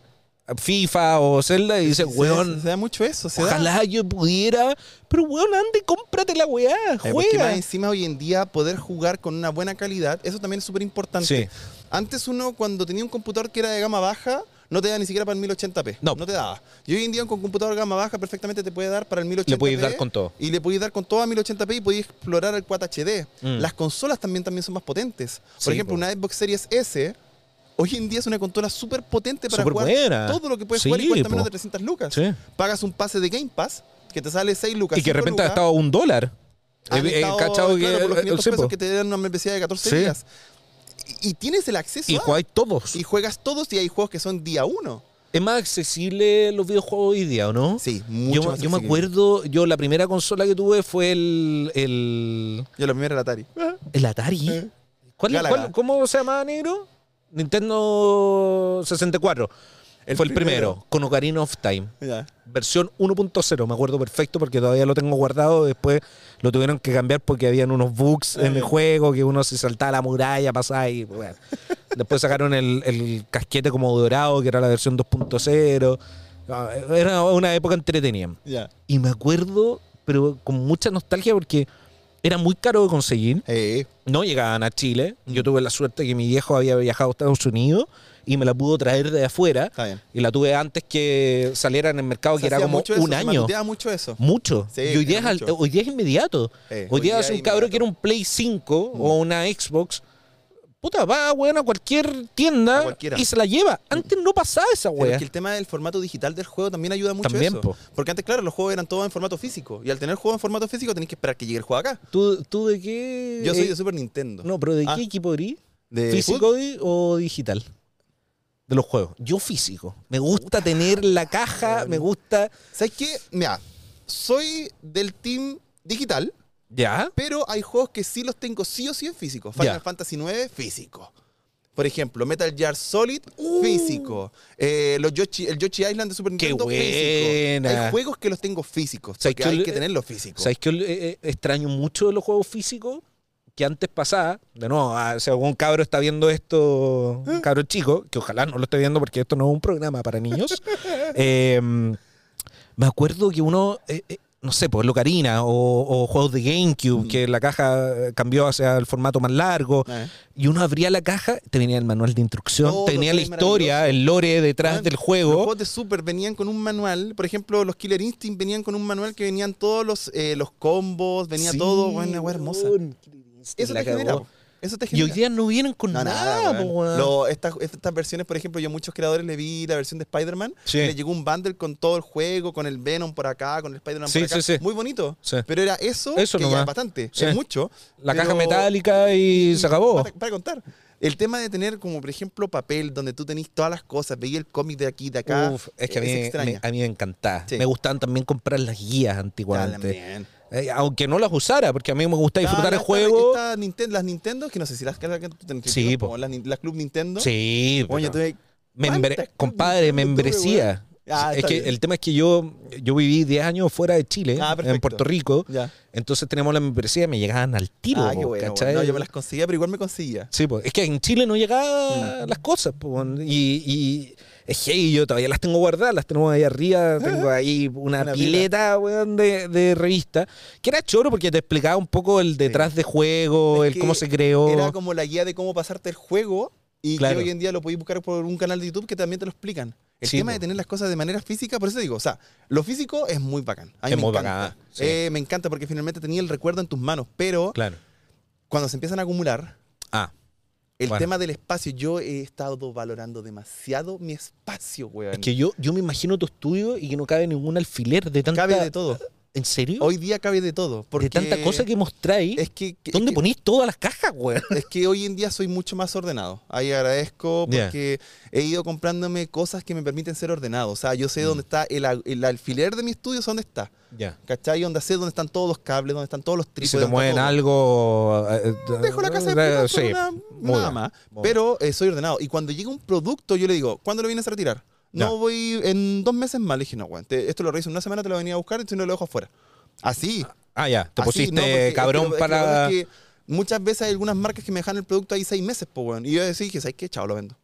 [SPEAKER 1] FIFA o Zelda y dicen,
[SPEAKER 2] Se-
[SPEAKER 1] weón,
[SPEAKER 2] Se, da mucho eso. Se da.
[SPEAKER 1] ojalá yo pudiera, pero weón, ande, cómprate la weá,
[SPEAKER 2] Eh, porque más
[SPEAKER 1] juega.
[SPEAKER 2] encima hoy en día poder jugar con una buena calidad, eso también es súper importante.
[SPEAKER 1] Sí.
[SPEAKER 2] Antes uno, cuando tenía un computador que era de gama baja, no te daba ni siquiera para el 1080p.
[SPEAKER 1] No.
[SPEAKER 2] No te daba. Y hoy en día con computador gama baja perfectamente te puede dar para el 1080p.
[SPEAKER 1] Le podéis dar con todo.
[SPEAKER 2] Y le podéis dar con todo a 1080p y podéis explorar el Quad HD.
[SPEAKER 1] Mm.
[SPEAKER 2] Las consolas también, también son más potentes. Por
[SPEAKER 1] Sí,
[SPEAKER 2] ejemplo,
[SPEAKER 1] po.
[SPEAKER 2] una Xbox Series S hoy en día es una consola súper potente para jugar
[SPEAKER 1] buena.
[SPEAKER 2] todo lo que puedes
[SPEAKER 1] Sí,
[SPEAKER 2] jugar y cuesta
[SPEAKER 1] po.
[SPEAKER 2] menos de 300 lucas.
[SPEAKER 1] Sí.
[SPEAKER 2] Pagas un pase de Game Pass que te sale 6 lucas.
[SPEAKER 1] Y que de
[SPEAKER 2] 5
[SPEAKER 1] repente ha
[SPEAKER 2] lucas.
[SPEAKER 1] estado a un dólar. He- he
[SPEAKER 2] estado,
[SPEAKER 1] cachado que-
[SPEAKER 2] claro, por los
[SPEAKER 1] eh,
[SPEAKER 2] 500
[SPEAKER 1] sí,
[SPEAKER 2] pesos que te dan una membresía de 14
[SPEAKER 1] Sí.
[SPEAKER 2] días. Y, tienes el acceso
[SPEAKER 1] Y
[SPEAKER 2] a-
[SPEAKER 1] jugáis todos.
[SPEAKER 2] y juegas todos y hay juegos que son día uno.
[SPEAKER 1] Es más accesible los videojuegos hoy día, ¿o no?
[SPEAKER 2] Sí, mucho
[SPEAKER 1] Yo,
[SPEAKER 2] más
[SPEAKER 1] yo me acuerdo, yo la primera consola que tuve fue el, el,
[SPEAKER 2] Yo la primera era Atari.
[SPEAKER 1] el Atari.
[SPEAKER 2] Eh.
[SPEAKER 1] ¿Cuál, cuál- ¿Cómo se llamaba negro? Nintendo 64.
[SPEAKER 2] El
[SPEAKER 1] fue el primero,
[SPEAKER 2] primero.
[SPEAKER 1] con Ocarina of Time.
[SPEAKER 2] Ya.
[SPEAKER 1] Versión 1.0, me acuerdo perfecto porque todavía lo tengo guardado. Después lo tuvieron que cambiar porque habían unos bugs en el juego que uno se saltaba la muralla, pasaba y bueno. Después sacaron el, el casquete como dorado, que era la versión 2.0. Ah, Era una época entretenida.
[SPEAKER 2] Ya.
[SPEAKER 1] Y me acuerdo, pero con mucha nostalgia porque era muy caro de conseguir. No llegaban a Chile.
[SPEAKER 2] Mm.
[SPEAKER 1] Yo tuve la suerte que mi viejo había viajado a Estados Unidos y me la pudo traer de afuera. Y la tuve antes que saliera en el mercado,
[SPEAKER 2] Se
[SPEAKER 1] que era como
[SPEAKER 2] mucho eso,
[SPEAKER 1] un
[SPEAKER 2] se
[SPEAKER 1] año.
[SPEAKER 2] manoteaba mucho eso.
[SPEAKER 1] Mucho.
[SPEAKER 2] Sí,
[SPEAKER 1] y hoy día, es hoy día es inmediato.
[SPEAKER 2] Eh,
[SPEAKER 1] hoy día es un.
[SPEAKER 2] Mm.
[SPEAKER 1] que era un Play 5 o una Xbox. Puta, va, weón, a cualquier tienda
[SPEAKER 2] A
[SPEAKER 1] y se la lleva. Antes no pasaba esa weá.
[SPEAKER 2] es que el tema del formato digital del juego también ayuda mucho
[SPEAKER 1] También,
[SPEAKER 2] eso.
[SPEAKER 1] po.
[SPEAKER 2] Porque antes, claro, los juegos eran todos en formato físico. Y al tener juegos en formato físico tenés que esperar que llegue el juego acá.
[SPEAKER 1] ¿Tú, tú de qué?
[SPEAKER 2] Yo soy
[SPEAKER 1] eh,
[SPEAKER 2] de Super Nintendo.
[SPEAKER 1] No, pero ¿de
[SPEAKER 2] Ah,
[SPEAKER 1] qué equipo eres?
[SPEAKER 2] ¿De
[SPEAKER 1] ¿Físico o digital? De los juegos. Yo físico. Me gusta tener la caja, me gusta.
[SPEAKER 2] ¿Sabes qué? Mira, soy del team digital,
[SPEAKER 1] ¿Ya?
[SPEAKER 2] pero hay juegos que sí los tengo sí o sí en físico. Final
[SPEAKER 1] Ya.
[SPEAKER 2] Fantasy IX, físico. Por ejemplo, Metal Gear Solid,
[SPEAKER 1] Uh.
[SPEAKER 2] físico. Eh, los Yoshi, el Yoshi Island de Super
[SPEAKER 1] Qué
[SPEAKER 2] Nintendo,
[SPEAKER 1] buena.
[SPEAKER 2] físico. Hay juegos que los tengo físicos,
[SPEAKER 1] ¿Sabes
[SPEAKER 2] porque
[SPEAKER 1] qué?
[SPEAKER 2] hay que tenerlos físicos.
[SPEAKER 1] ¿Sabes qué eh, eh, extraño mucho de los juegos físicos? Que antes pasaba, de nuevo, ah, si algún cabro está viendo esto, un cabro chico, que ojalá no lo esté viendo porque esto no es un programa para niños. eh, me acuerdo que uno, eh, eh, no sé, pues Locarina o, o juegos de GameCube,
[SPEAKER 2] Mm.
[SPEAKER 1] que la caja eh, cambió hacia el formato más largo.
[SPEAKER 2] Eh.
[SPEAKER 1] Y uno abría la caja, te venía el manual de instrucción,
[SPEAKER 2] Todo,
[SPEAKER 1] te venía la historia, el lore detrás
[SPEAKER 2] Weón,
[SPEAKER 1] del
[SPEAKER 2] Los
[SPEAKER 1] juego.
[SPEAKER 2] juegos de Super venían con un manual. Por ejemplo, los Killer Instinct venían con un manual que venían todos los, eh, los combos, venía
[SPEAKER 1] Sí,
[SPEAKER 2] todo, bueno, una hermosa. Eso
[SPEAKER 1] la
[SPEAKER 2] te genera. Eso te
[SPEAKER 1] Y
[SPEAKER 2] genera.
[SPEAKER 1] hoy día no vienen con
[SPEAKER 2] No,
[SPEAKER 1] nada,
[SPEAKER 2] nada,
[SPEAKER 1] po,
[SPEAKER 2] weón.
[SPEAKER 1] weón.
[SPEAKER 2] Lo- estas, estas versiones, por ejemplo, yo a muchos creadores le vi la versión de Spider-Man.
[SPEAKER 1] Sí.
[SPEAKER 2] y Le llegó un bundle con todo el juego, con el Venom por acá, con el Spider-Man
[SPEAKER 1] Sí,
[SPEAKER 2] por acá.
[SPEAKER 1] sí.
[SPEAKER 2] Muy bonito. Pero era eso,
[SPEAKER 1] Eso
[SPEAKER 2] que ya es bastante. Es mucho.
[SPEAKER 1] La
[SPEAKER 2] pero-
[SPEAKER 1] caja metálica y se acabó.
[SPEAKER 2] Para, para contar. El tema de tener, como por ejemplo, papel donde tú tenés todas las cosas, veía el cómic de aquí, de acá.
[SPEAKER 1] Uf, es que a mí,
[SPEAKER 2] se
[SPEAKER 1] me- a mí me encantaba.
[SPEAKER 2] Sí.
[SPEAKER 1] Me gustaban también comprar las guías antiguamente.
[SPEAKER 2] también.
[SPEAKER 1] Eh, aunque no las usara, porque a mí me gusta disfrutar el juego.
[SPEAKER 2] está Ninten- las Nintendo, que no sé si las tenés,
[SPEAKER 1] Sí,
[SPEAKER 2] como
[SPEAKER 1] po.
[SPEAKER 2] las, Club Nintendo.
[SPEAKER 1] Sí,
[SPEAKER 2] Oye,
[SPEAKER 1] membre-
[SPEAKER 2] ¿cuántas
[SPEAKER 1] compadre,
[SPEAKER 2] Nintendo tuve,
[SPEAKER 1] membresía.
[SPEAKER 2] Ah,
[SPEAKER 1] es que
[SPEAKER 2] bien.
[SPEAKER 1] el tema es que yo, yo viví 10 años fuera de Chile,
[SPEAKER 2] Ah,
[SPEAKER 1] en. Puerto Rico.
[SPEAKER 2] Ya.
[SPEAKER 1] Entonces teníamos la membresía y me llegaban al tiro.
[SPEAKER 2] ah, qué
[SPEAKER 1] po,
[SPEAKER 2] bueno.
[SPEAKER 1] ¿cachai?
[SPEAKER 2] bueno. No, yo me las conseguía, pero igual me conseguía.
[SPEAKER 1] Sí, pues, es que en Chile no llegaban las cosas. po, y, y es que yo todavía las tengo guardadas, las tenemos ahí arriba. Tengo ahí una,
[SPEAKER 2] Una
[SPEAKER 1] pileta weón, de, de revista. Que era choro porque te explicaba un poco el detrás de juego,
[SPEAKER 2] Es
[SPEAKER 1] el cómo se creó.
[SPEAKER 2] Era como la guía de cómo pasarte el juego y
[SPEAKER 1] Claro.
[SPEAKER 2] que hoy en día lo podéis buscar por un canal de YouTube que también te lo explican. El
[SPEAKER 1] Sí,
[SPEAKER 2] tema de tener las cosas de manera física, por eso digo, o sea, lo físico es muy bacán. A mí
[SPEAKER 1] Es
[SPEAKER 2] me
[SPEAKER 1] muy
[SPEAKER 2] encanta.
[SPEAKER 1] bacán, sí.
[SPEAKER 2] Eh, me encanta porque finalmente tenía el recuerdo en tus manos, pero
[SPEAKER 1] Claro.
[SPEAKER 2] cuando se empiezan a acumular,
[SPEAKER 1] Ah,
[SPEAKER 2] el
[SPEAKER 1] Bueno.
[SPEAKER 2] tema del espacio, yo he estado valorando demasiado mi espacio, weón.
[SPEAKER 1] es que yo, yo me imagino tu estudio y que no cabe ningún alfiler de tanta.
[SPEAKER 2] Cabe de todo.
[SPEAKER 1] ¿En serio?
[SPEAKER 2] Hoy día cabe de todo. Porque
[SPEAKER 1] de tanta cosa que mostráis.
[SPEAKER 2] Es que, que-
[SPEAKER 1] ¿Dónde
[SPEAKER 2] es que-
[SPEAKER 1] ponís todas las cajas, weón?
[SPEAKER 2] Es que hoy en día soy mucho más ordenado. Ahí agradezco porque he ido comprándome cosas que me permiten ser ordenado. O sea, yo
[SPEAKER 1] Mm.
[SPEAKER 2] sé dónde está el, alfiler de mi estudio, dónde está.
[SPEAKER 1] Ya.
[SPEAKER 2] ¿Cachai? Donde sé dónde están todos los cables, dónde están todos los
[SPEAKER 1] Y
[SPEAKER 2] trípodes.
[SPEAKER 1] si te mueven
[SPEAKER 2] todo.
[SPEAKER 1] algo. eh, eh,
[SPEAKER 2] Dejo la casa de
[SPEAKER 1] eh, sí,
[SPEAKER 2] pero nada,
[SPEAKER 1] bien,
[SPEAKER 2] más. Pero eh, soy ordenado. Y cuando llega un producto, yo le digo, ¿cuándo lo vienes a retirar? No
[SPEAKER 1] Ya.
[SPEAKER 2] voy en dos meses más. Le dije, no, weón, esto lo reviso en una semana, te lo venía a buscar y si no lo dejo afuera. Así.
[SPEAKER 1] Ah, ya. Te
[SPEAKER 2] Así,
[SPEAKER 1] pusiste cabrón
[SPEAKER 2] es que
[SPEAKER 1] para.
[SPEAKER 2] bueno es que muchas veces hay algunas marcas que me dejan el producto ahí seis meses, po, weón. Y yo decía, que ¿sabes qué? Chao, lo vendo.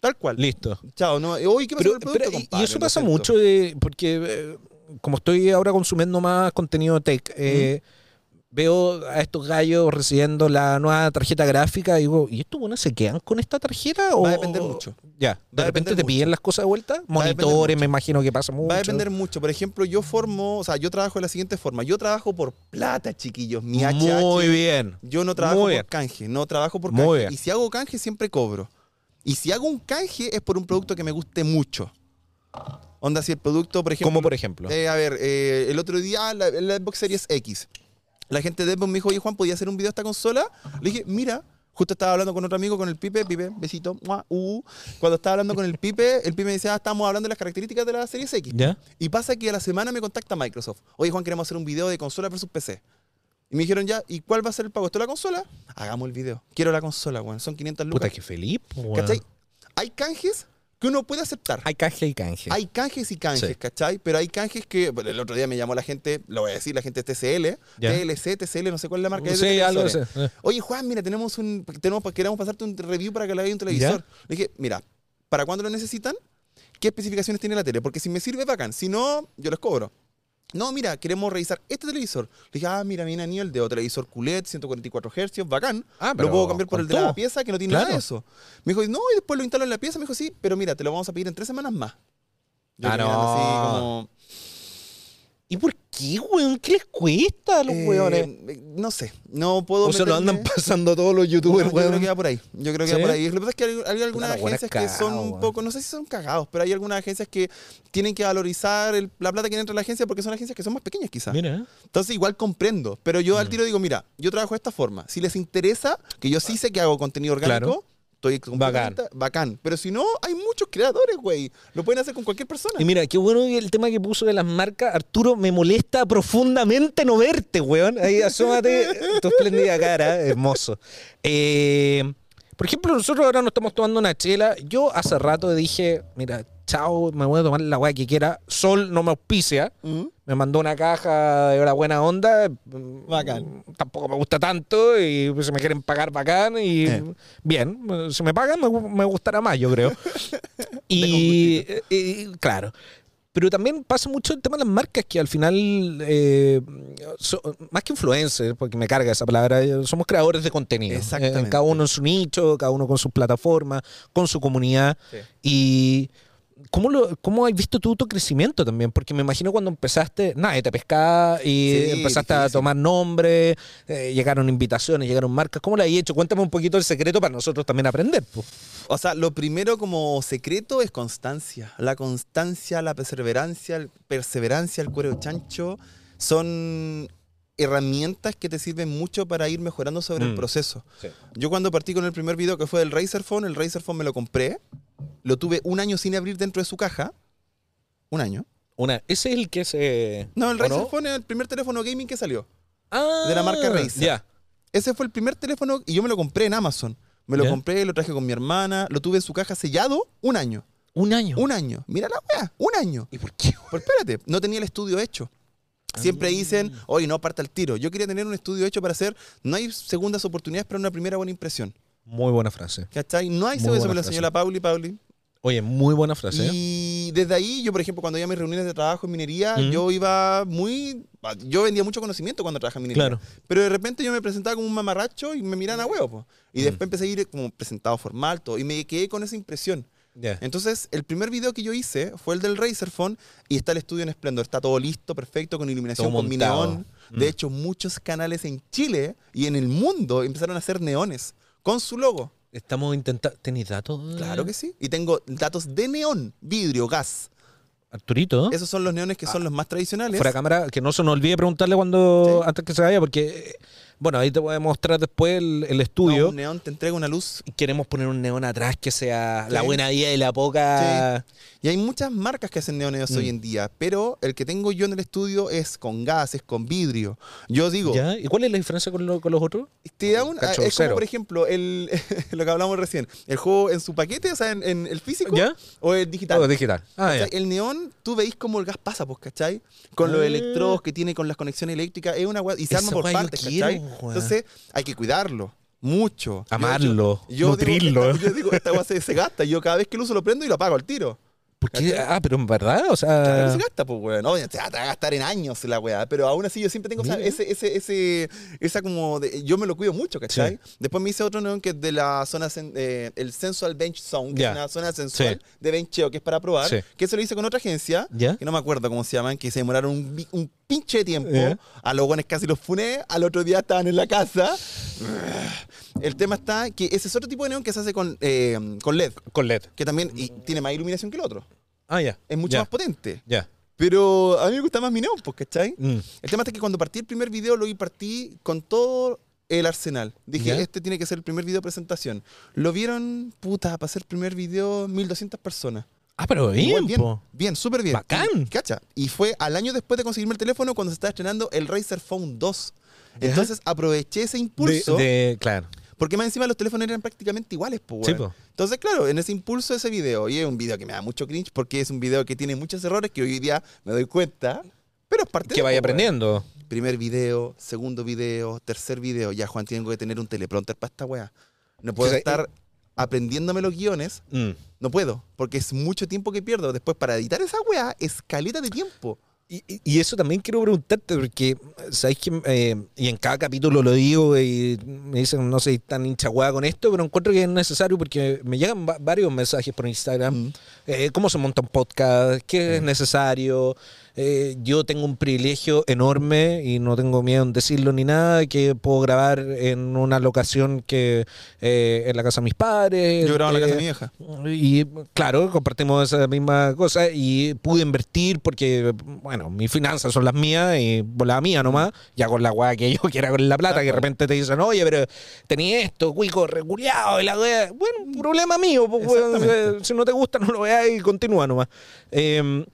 [SPEAKER 2] Tal cual.
[SPEAKER 1] Listo.
[SPEAKER 2] Chao, no. Oye, ¿qué pasa
[SPEAKER 1] Pero,
[SPEAKER 2] con el producto,
[SPEAKER 1] pero, y- eso pasa mucho de- porque eh, como estoy ahora consumiendo más contenido tech, eh, veo a estos gallos recibiendo la nueva tarjeta gráfica y digo, ¿y estos buenos se quedan con esta tarjeta? o
[SPEAKER 2] Va a depender mucho.
[SPEAKER 1] Ya, de
[SPEAKER 2] Va
[SPEAKER 1] repente te piden las cosas de vuelta. Monitores, me imagino que pasa mucho.
[SPEAKER 2] Va a depender mucho. Por ejemplo, yo formo, o sea, yo trabajo de la siguiente forma. Yo trabajo por plata, chiquillos. Mi HH.
[SPEAKER 1] Muy bien.
[SPEAKER 2] Yo no trabajo
[SPEAKER 1] Muy
[SPEAKER 2] por
[SPEAKER 1] bien.
[SPEAKER 2] canje, no trabajo por
[SPEAKER 1] Muy
[SPEAKER 2] canje.
[SPEAKER 1] bien.
[SPEAKER 2] Y si hago canje, siempre cobro. Y si hago un canje, es por un producto que me guste mucho. Onda, si el producto, por ejemplo.
[SPEAKER 1] Como por ejemplo.
[SPEAKER 2] Eh, a ver, eh, el otro día la, la Xbox Series X. La gente de Xbox me dijo, oye Juan, ¿podía hacer un video de esta consola? Le dije, mira, justo estaba hablando con otro amigo, con el Pipe, Pipe, besito, mua, uh. Cuando estaba hablando con el Pipe, el Pipe me decía, ah, estábamos hablando de las características de la Series X.
[SPEAKER 1] ¿Ya?
[SPEAKER 2] Y pasa que a la semana me contacta Microsoft. Oye Juan, queremos hacer un video de consola versus PC. Y me dijeron ya, ¿y cuál va a ser el pago? ¿Esto es la consola? Hagamos el video. Quiero la consola, weón. Son 500 lucas.
[SPEAKER 1] Puta, que feliz. weón.
[SPEAKER 2] ¿Cachai? Hay canjes que uno puede aceptar.
[SPEAKER 1] Hay canje y canje.
[SPEAKER 2] Hay canjes y canjes,
[SPEAKER 1] Sí.
[SPEAKER 2] ¿cachai? Pero hay canjes que, bueno, el otro día me llamó la gente, lo voy a decir, la gente de TCL,
[SPEAKER 1] Ya.
[SPEAKER 2] TLC, TCL, no sé cuál es la marca de
[SPEAKER 1] Sí, algo así. Eh.
[SPEAKER 2] Oye, Juan, mira, tenemos un, tenemos, queremos pasarte un review para que le hagas un televisor. Le dije, mira, ¿para cuándo lo necesitan? ¿Qué especificaciones tiene la tele? Porque si me sirve, bacán. Si no, yo les cobro. No, mira, queremos revisar este televisor. Le dije, ah, mira, mira, ni el de televisor QLED, 144 Hz, bacán.
[SPEAKER 1] Ah, pero
[SPEAKER 2] lo puedo cambiar por el de la pieza que no tiene
[SPEAKER 1] Claro.
[SPEAKER 2] nada de eso. Me dijo, no, y después lo instalo en la pieza. Me dijo, sí, pero mira, te lo vamos a pedir en tres semanas más. Yo
[SPEAKER 1] Ah, no.
[SPEAKER 2] así como,
[SPEAKER 1] ¿Y por qué, weón? ¿Qué les cuesta a los
[SPEAKER 2] eh,
[SPEAKER 1] weones?
[SPEAKER 2] No sé, no puedo
[SPEAKER 1] O se lo andan pasando todos los youtubers,
[SPEAKER 2] yo creo
[SPEAKER 1] weón.
[SPEAKER 2] que va por ahí. Yo creo que
[SPEAKER 1] ¿Sí?
[SPEAKER 2] va por ahí. Lo que pasa es que hay, hay algunas agencias que son un
[SPEAKER 1] weón.
[SPEAKER 2] poco, no sé si son cagados, pero hay algunas agencias que tienen que valorizar el- la plata que entra en la agencia porque son agencias que son más pequeñas quizás.
[SPEAKER 1] Mira.
[SPEAKER 2] Entonces igual comprendo, pero yo al
[SPEAKER 1] Mm.
[SPEAKER 2] tiro digo, mira, yo trabajo de esta forma. Si les interesa, que yo sí sé que hago contenido orgánico,
[SPEAKER 1] Claro.
[SPEAKER 2] Estoy completamente bacán. Pero si no, hay muchos creadores, güey. Lo pueden hacer con cualquier persona.
[SPEAKER 1] Y mira, qué bueno el tema que puso de las marcas. Arturo, me molesta profundamente no verte, weón. Ahí asómate tu espléndida cara, hermoso. Eh, por ejemplo, nosotros ahora nos estamos tomando una chela. Yo hace rato dije, mira, chao, me voy a tomar la weá que quiera. Sol no me auspicia.
[SPEAKER 2] Ujú.
[SPEAKER 1] Me mandó una caja de la buena onda.
[SPEAKER 2] Bacán.
[SPEAKER 1] Tampoco me gusta tanto y pues, si me quieren pagar bacán y
[SPEAKER 2] Eh.
[SPEAKER 1] bien, si me pagan me, me gustará más, yo creo. y, eh, eh, claro. Pero también pasa mucho el tema de las marcas que al final, eh, so- más que influencers, porque me carga esa palabra, somos creadores de contenido.
[SPEAKER 2] Exactamente.
[SPEAKER 1] Eh, cada uno en su nicho, cada uno con sus plataformas, con su comunidad.
[SPEAKER 2] Sí.
[SPEAKER 1] Y ¿cómo, lo, ¿cómo has visto tú tu crecimiento también? Porque me imagino cuando empezaste, nadie te pescaba y
[SPEAKER 2] Sí,
[SPEAKER 1] empezaste a tomar nombre, eh, llegaron invitaciones, llegaron marcas. ¿Cómo lo has hecho? Cuéntame un poquito el secreto para nosotros también aprender. po.
[SPEAKER 2] O sea, lo primero como secreto es constancia. La constancia, la perseverancia, el- perseverancia, el cuero chancho son herramientas que te sirven mucho para ir mejorando sobre el
[SPEAKER 1] Mm.
[SPEAKER 2] proceso. Yo cuando partí con el primer video que fue del Razer Phone, el Razer Phone me lo compré, lo tuve un año sin abrir dentro de su caja. Un año.
[SPEAKER 1] Una, ese es el que se.
[SPEAKER 2] No, el
[SPEAKER 1] ¿o
[SPEAKER 2] Razer
[SPEAKER 1] no?
[SPEAKER 2] Phone es el primer teléfono gaming que salió.
[SPEAKER 1] Ah,
[SPEAKER 2] de la marca Razer.
[SPEAKER 1] Ya.
[SPEAKER 2] Ese fue el primer teléfono y yo me lo compré en Amazon. Me lo compré, lo traje con mi hermana, lo tuve en su caja sellado un año.
[SPEAKER 1] Un año.
[SPEAKER 2] Un año. Mira la weá, un año.
[SPEAKER 1] ¿Y por qué?
[SPEAKER 2] Pero espérate, no tenía el estudio hecho. Siempre
[SPEAKER 1] Ah.
[SPEAKER 2] dicen, oye, no parta el tiro. Yo quería tener un estudio hecho para hacer, no hay segundas oportunidades para una primera buena impresión.
[SPEAKER 1] Muy buena frase.
[SPEAKER 2] ¿Cachai? No hay
[SPEAKER 1] frase.
[SPEAKER 2] enseñó la Pauli, Pauli.
[SPEAKER 1] Oye, muy buena frase. ¿eh?
[SPEAKER 2] Y desde ahí, yo, por ejemplo, cuando iba a mis reuniones de trabajo en minería,
[SPEAKER 1] Mm.
[SPEAKER 2] yo iba muy. Yo vendía mucho conocimiento cuando trabajaba en minería.
[SPEAKER 1] Claro.
[SPEAKER 2] Pero de repente yo me presentaba como un mamarracho y me miraban a huevo. po. Y
[SPEAKER 1] Mm.
[SPEAKER 2] después empecé a ir como presentado formal, todo. Y me quedé con esa impresión.
[SPEAKER 1] Ya.
[SPEAKER 2] Entonces, el primer video que yo hice fue el del Razer Phone y está el estudio en esplendor. Está todo listo, perfecto, con iluminación,
[SPEAKER 1] Todo
[SPEAKER 2] con mi neón. De
[SPEAKER 1] Mm.
[SPEAKER 2] hecho, muchos canales en Chile y en el mundo empezaron a hacer neones con su logo.
[SPEAKER 1] Estamos intentando. ¿Tenéis datos?
[SPEAKER 2] Claro que sí. Y tengo datos de neón, vidrio, gas.
[SPEAKER 1] Arturito.
[SPEAKER 2] Esos son los neones que son los más tradicionales.
[SPEAKER 1] Fuera cámara, que no se nos olvide preguntarle cuando
[SPEAKER 2] Sí.
[SPEAKER 1] antes que se vaya, porque eh, bueno, ahí te voy a mostrar después el, el
[SPEAKER 2] No,
[SPEAKER 1] estudio.
[SPEAKER 2] un neón te entrega una luz.
[SPEAKER 1] Queremos poner un neón atrás que sea la
[SPEAKER 2] Sí.
[SPEAKER 1] buena día y la poca.
[SPEAKER 2] Y hay muchas marcas que hacen neones
[SPEAKER 1] Mm.
[SPEAKER 2] hoy en día, pero el que tengo yo en el estudio es con gas, es con vidrio. Yo digo,
[SPEAKER 1] ¿Ya? ¿Y cuál es la diferencia con, lo- con los otros?
[SPEAKER 2] te da un,
[SPEAKER 1] Cacho
[SPEAKER 2] es como por ejemplo el, lo que hablamos recién, el juego en su paquete, o sea, en, en el físico
[SPEAKER 1] ¿Ya?
[SPEAKER 2] o el digital.
[SPEAKER 1] Oh, digital. Ah, ya.
[SPEAKER 2] El neón, tú veis cómo el gas pasa, pues, ¿cachai? Con los
[SPEAKER 1] Ah.
[SPEAKER 2] electrodos que tiene, con las conexiones eléctricas, es una y se arma por partes, ¿cachai? Entonces, hay que cuidarlo. Mucho. Yo-
[SPEAKER 1] Amarlo,
[SPEAKER 2] yo- yo
[SPEAKER 1] nutrirlo.
[SPEAKER 2] Digo, yo digo, esta weá se, se gasta. Yo cada vez que lo uso lo prendo y lo apago al tiro.
[SPEAKER 1] ¿Por qué?
[SPEAKER 2] ¿Cachai?
[SPEAKER 1] Ah, pero en verdad, o
[SPEAKER 2] Claro
[SPEAKER 1] sea.
[SPEAKER 2] se gasta, pues, weón. No, te va a gastar en años la weá. Pero aún así yo siempre tengo
[SPEAKER 1] Mira.
[SPEAKER 2] ese, ese, ese, esa como. de- yo me lo cuido mucho, ¿cachai? Después me hice otro neón que es de la zona. eh, el Sensual Bench Zone, que es una zona sensual
[SPEAKER 1] Sí.
[SPEAKER 2] de bencheo que es para probar.
[SPEAKER 1] Sí.
[SPEAKER 2] Que eso lo hice con otra agencia, que no me acuerdo cómo se llaman, que se demoraron un, pinche de tiempo.
[SPEAKER 1] Ya.
[SPEAKER 2] A los buenos casi los funé. Al otro día estaban en la casa. El tema está que ese es otro tipo de neón que se hace con, eh, con LED.
[SPEAKER 1] Con LED.
[SPEAKER 2] Que también y tiene más iluminación que el otro.
[SPEAKER 1] Ah, ya.
[SPEAKER 2] Es mucho
[SPEAKER 1] Ya,
[SPEAKER 2] más potente.
[SPEAKER 1] Ya.
[SPEAKER 2] Pero a mí me gusta más mi neón, pues, ¿cachai?
[SPEAKER 1] Mm.
[SPEAKER 2] El tema es que cuando partí el primer video, lo vi partí con todo el arsenal. Dije, este tiene que ser el primer video de presentación. Lo vieron, puta, para hacer el primer video, 1200 personas.
[SPEAKER 1] Ah, pero bien,
[SPEAKER 2] bien,
[SPEAKER 1] po.
[SPEAKER 2] bien, súper bien.
[SPEAKER 1] Bacán.
[SPEAKER 2] Y, cacha. Y fue al año después de conseguirme el teléfono cuando se estaba estrenando el Razer Phone 2.
[SPEAKER 1] ¿Ya?
[SPEAKER 2] Entonces aproveché ese
[SPEAKER 1] De,
[SPEAKER 2] impulso,
[SPEAKER 1] de- claro.
[SPEAKER 2] Porque más encima los teléfonos eran prácticamente iguales, pues,
[SPEAKER 1] Sí, po.
[SPEAKER 2] Entonces, claro, en ese impulso de ese video, y es un video que me da mucho cringe porque es un video que tiene muchos errores que hoy día me doy cuenta, pero es parte
[SPEAKER 1] Que
[SPEAKER 2] de,
[SPEAKER 1] vaya
[SPEAKER 2] po,
[SPEAKER 1] aprendiendo.
[SPEAKER 2] Primer video, segundo video, tercer video. Ya, Juan, tengo que tener un teleprompter para esta weá. No puedo
[SPEAKER 1] O sea,
[SPEAKER 2] estar aprendiéndome los guiones.
[SPEAKER 1] Mm.
[SPEAKER 2] No puedo, porque es mucho tiempo que pierdo. Después, para editar esa weá, es caleta de tiempo.
[SPEAKER 1] Y, y- eso también quiero preguntarte, porque, ¿sabéis que eh, Y en cada capítulo lo digo y me dicen, no sé, tan hinchaguada con esto, pero encuentro que es necesario porque me llegan va- varios mensajes por Instagram.
[SPEAKER 2] Mm.
[SPEAKER 1] Eh, ¿Cómo se monta un podcast? ¿Qué es necesario? Eh, yo tengo un privilegio enorme y no tengo miedo en decirlo ni nada, que puedo grabar en una locación que eh, en la casa de mis padres.
[SPEAKER 2] Yo grabo en la casa
[SPEAKER 1] eh,
[SPEAKER 2] de mi vieja.
[SPEAKER 1] y claro, compartimos esa misma cosa y pude invertir porque, bueno, mis finanzas son las mías y por la mía nomás, ya con la weá que yo quiera con la plata, que de repente te dicen, oye, pero tenía esto, cuico, reculeado y la weá. Bueno, problema mío, pues, eh, si no te gusta, no lo veas y continúa nomás. Eh,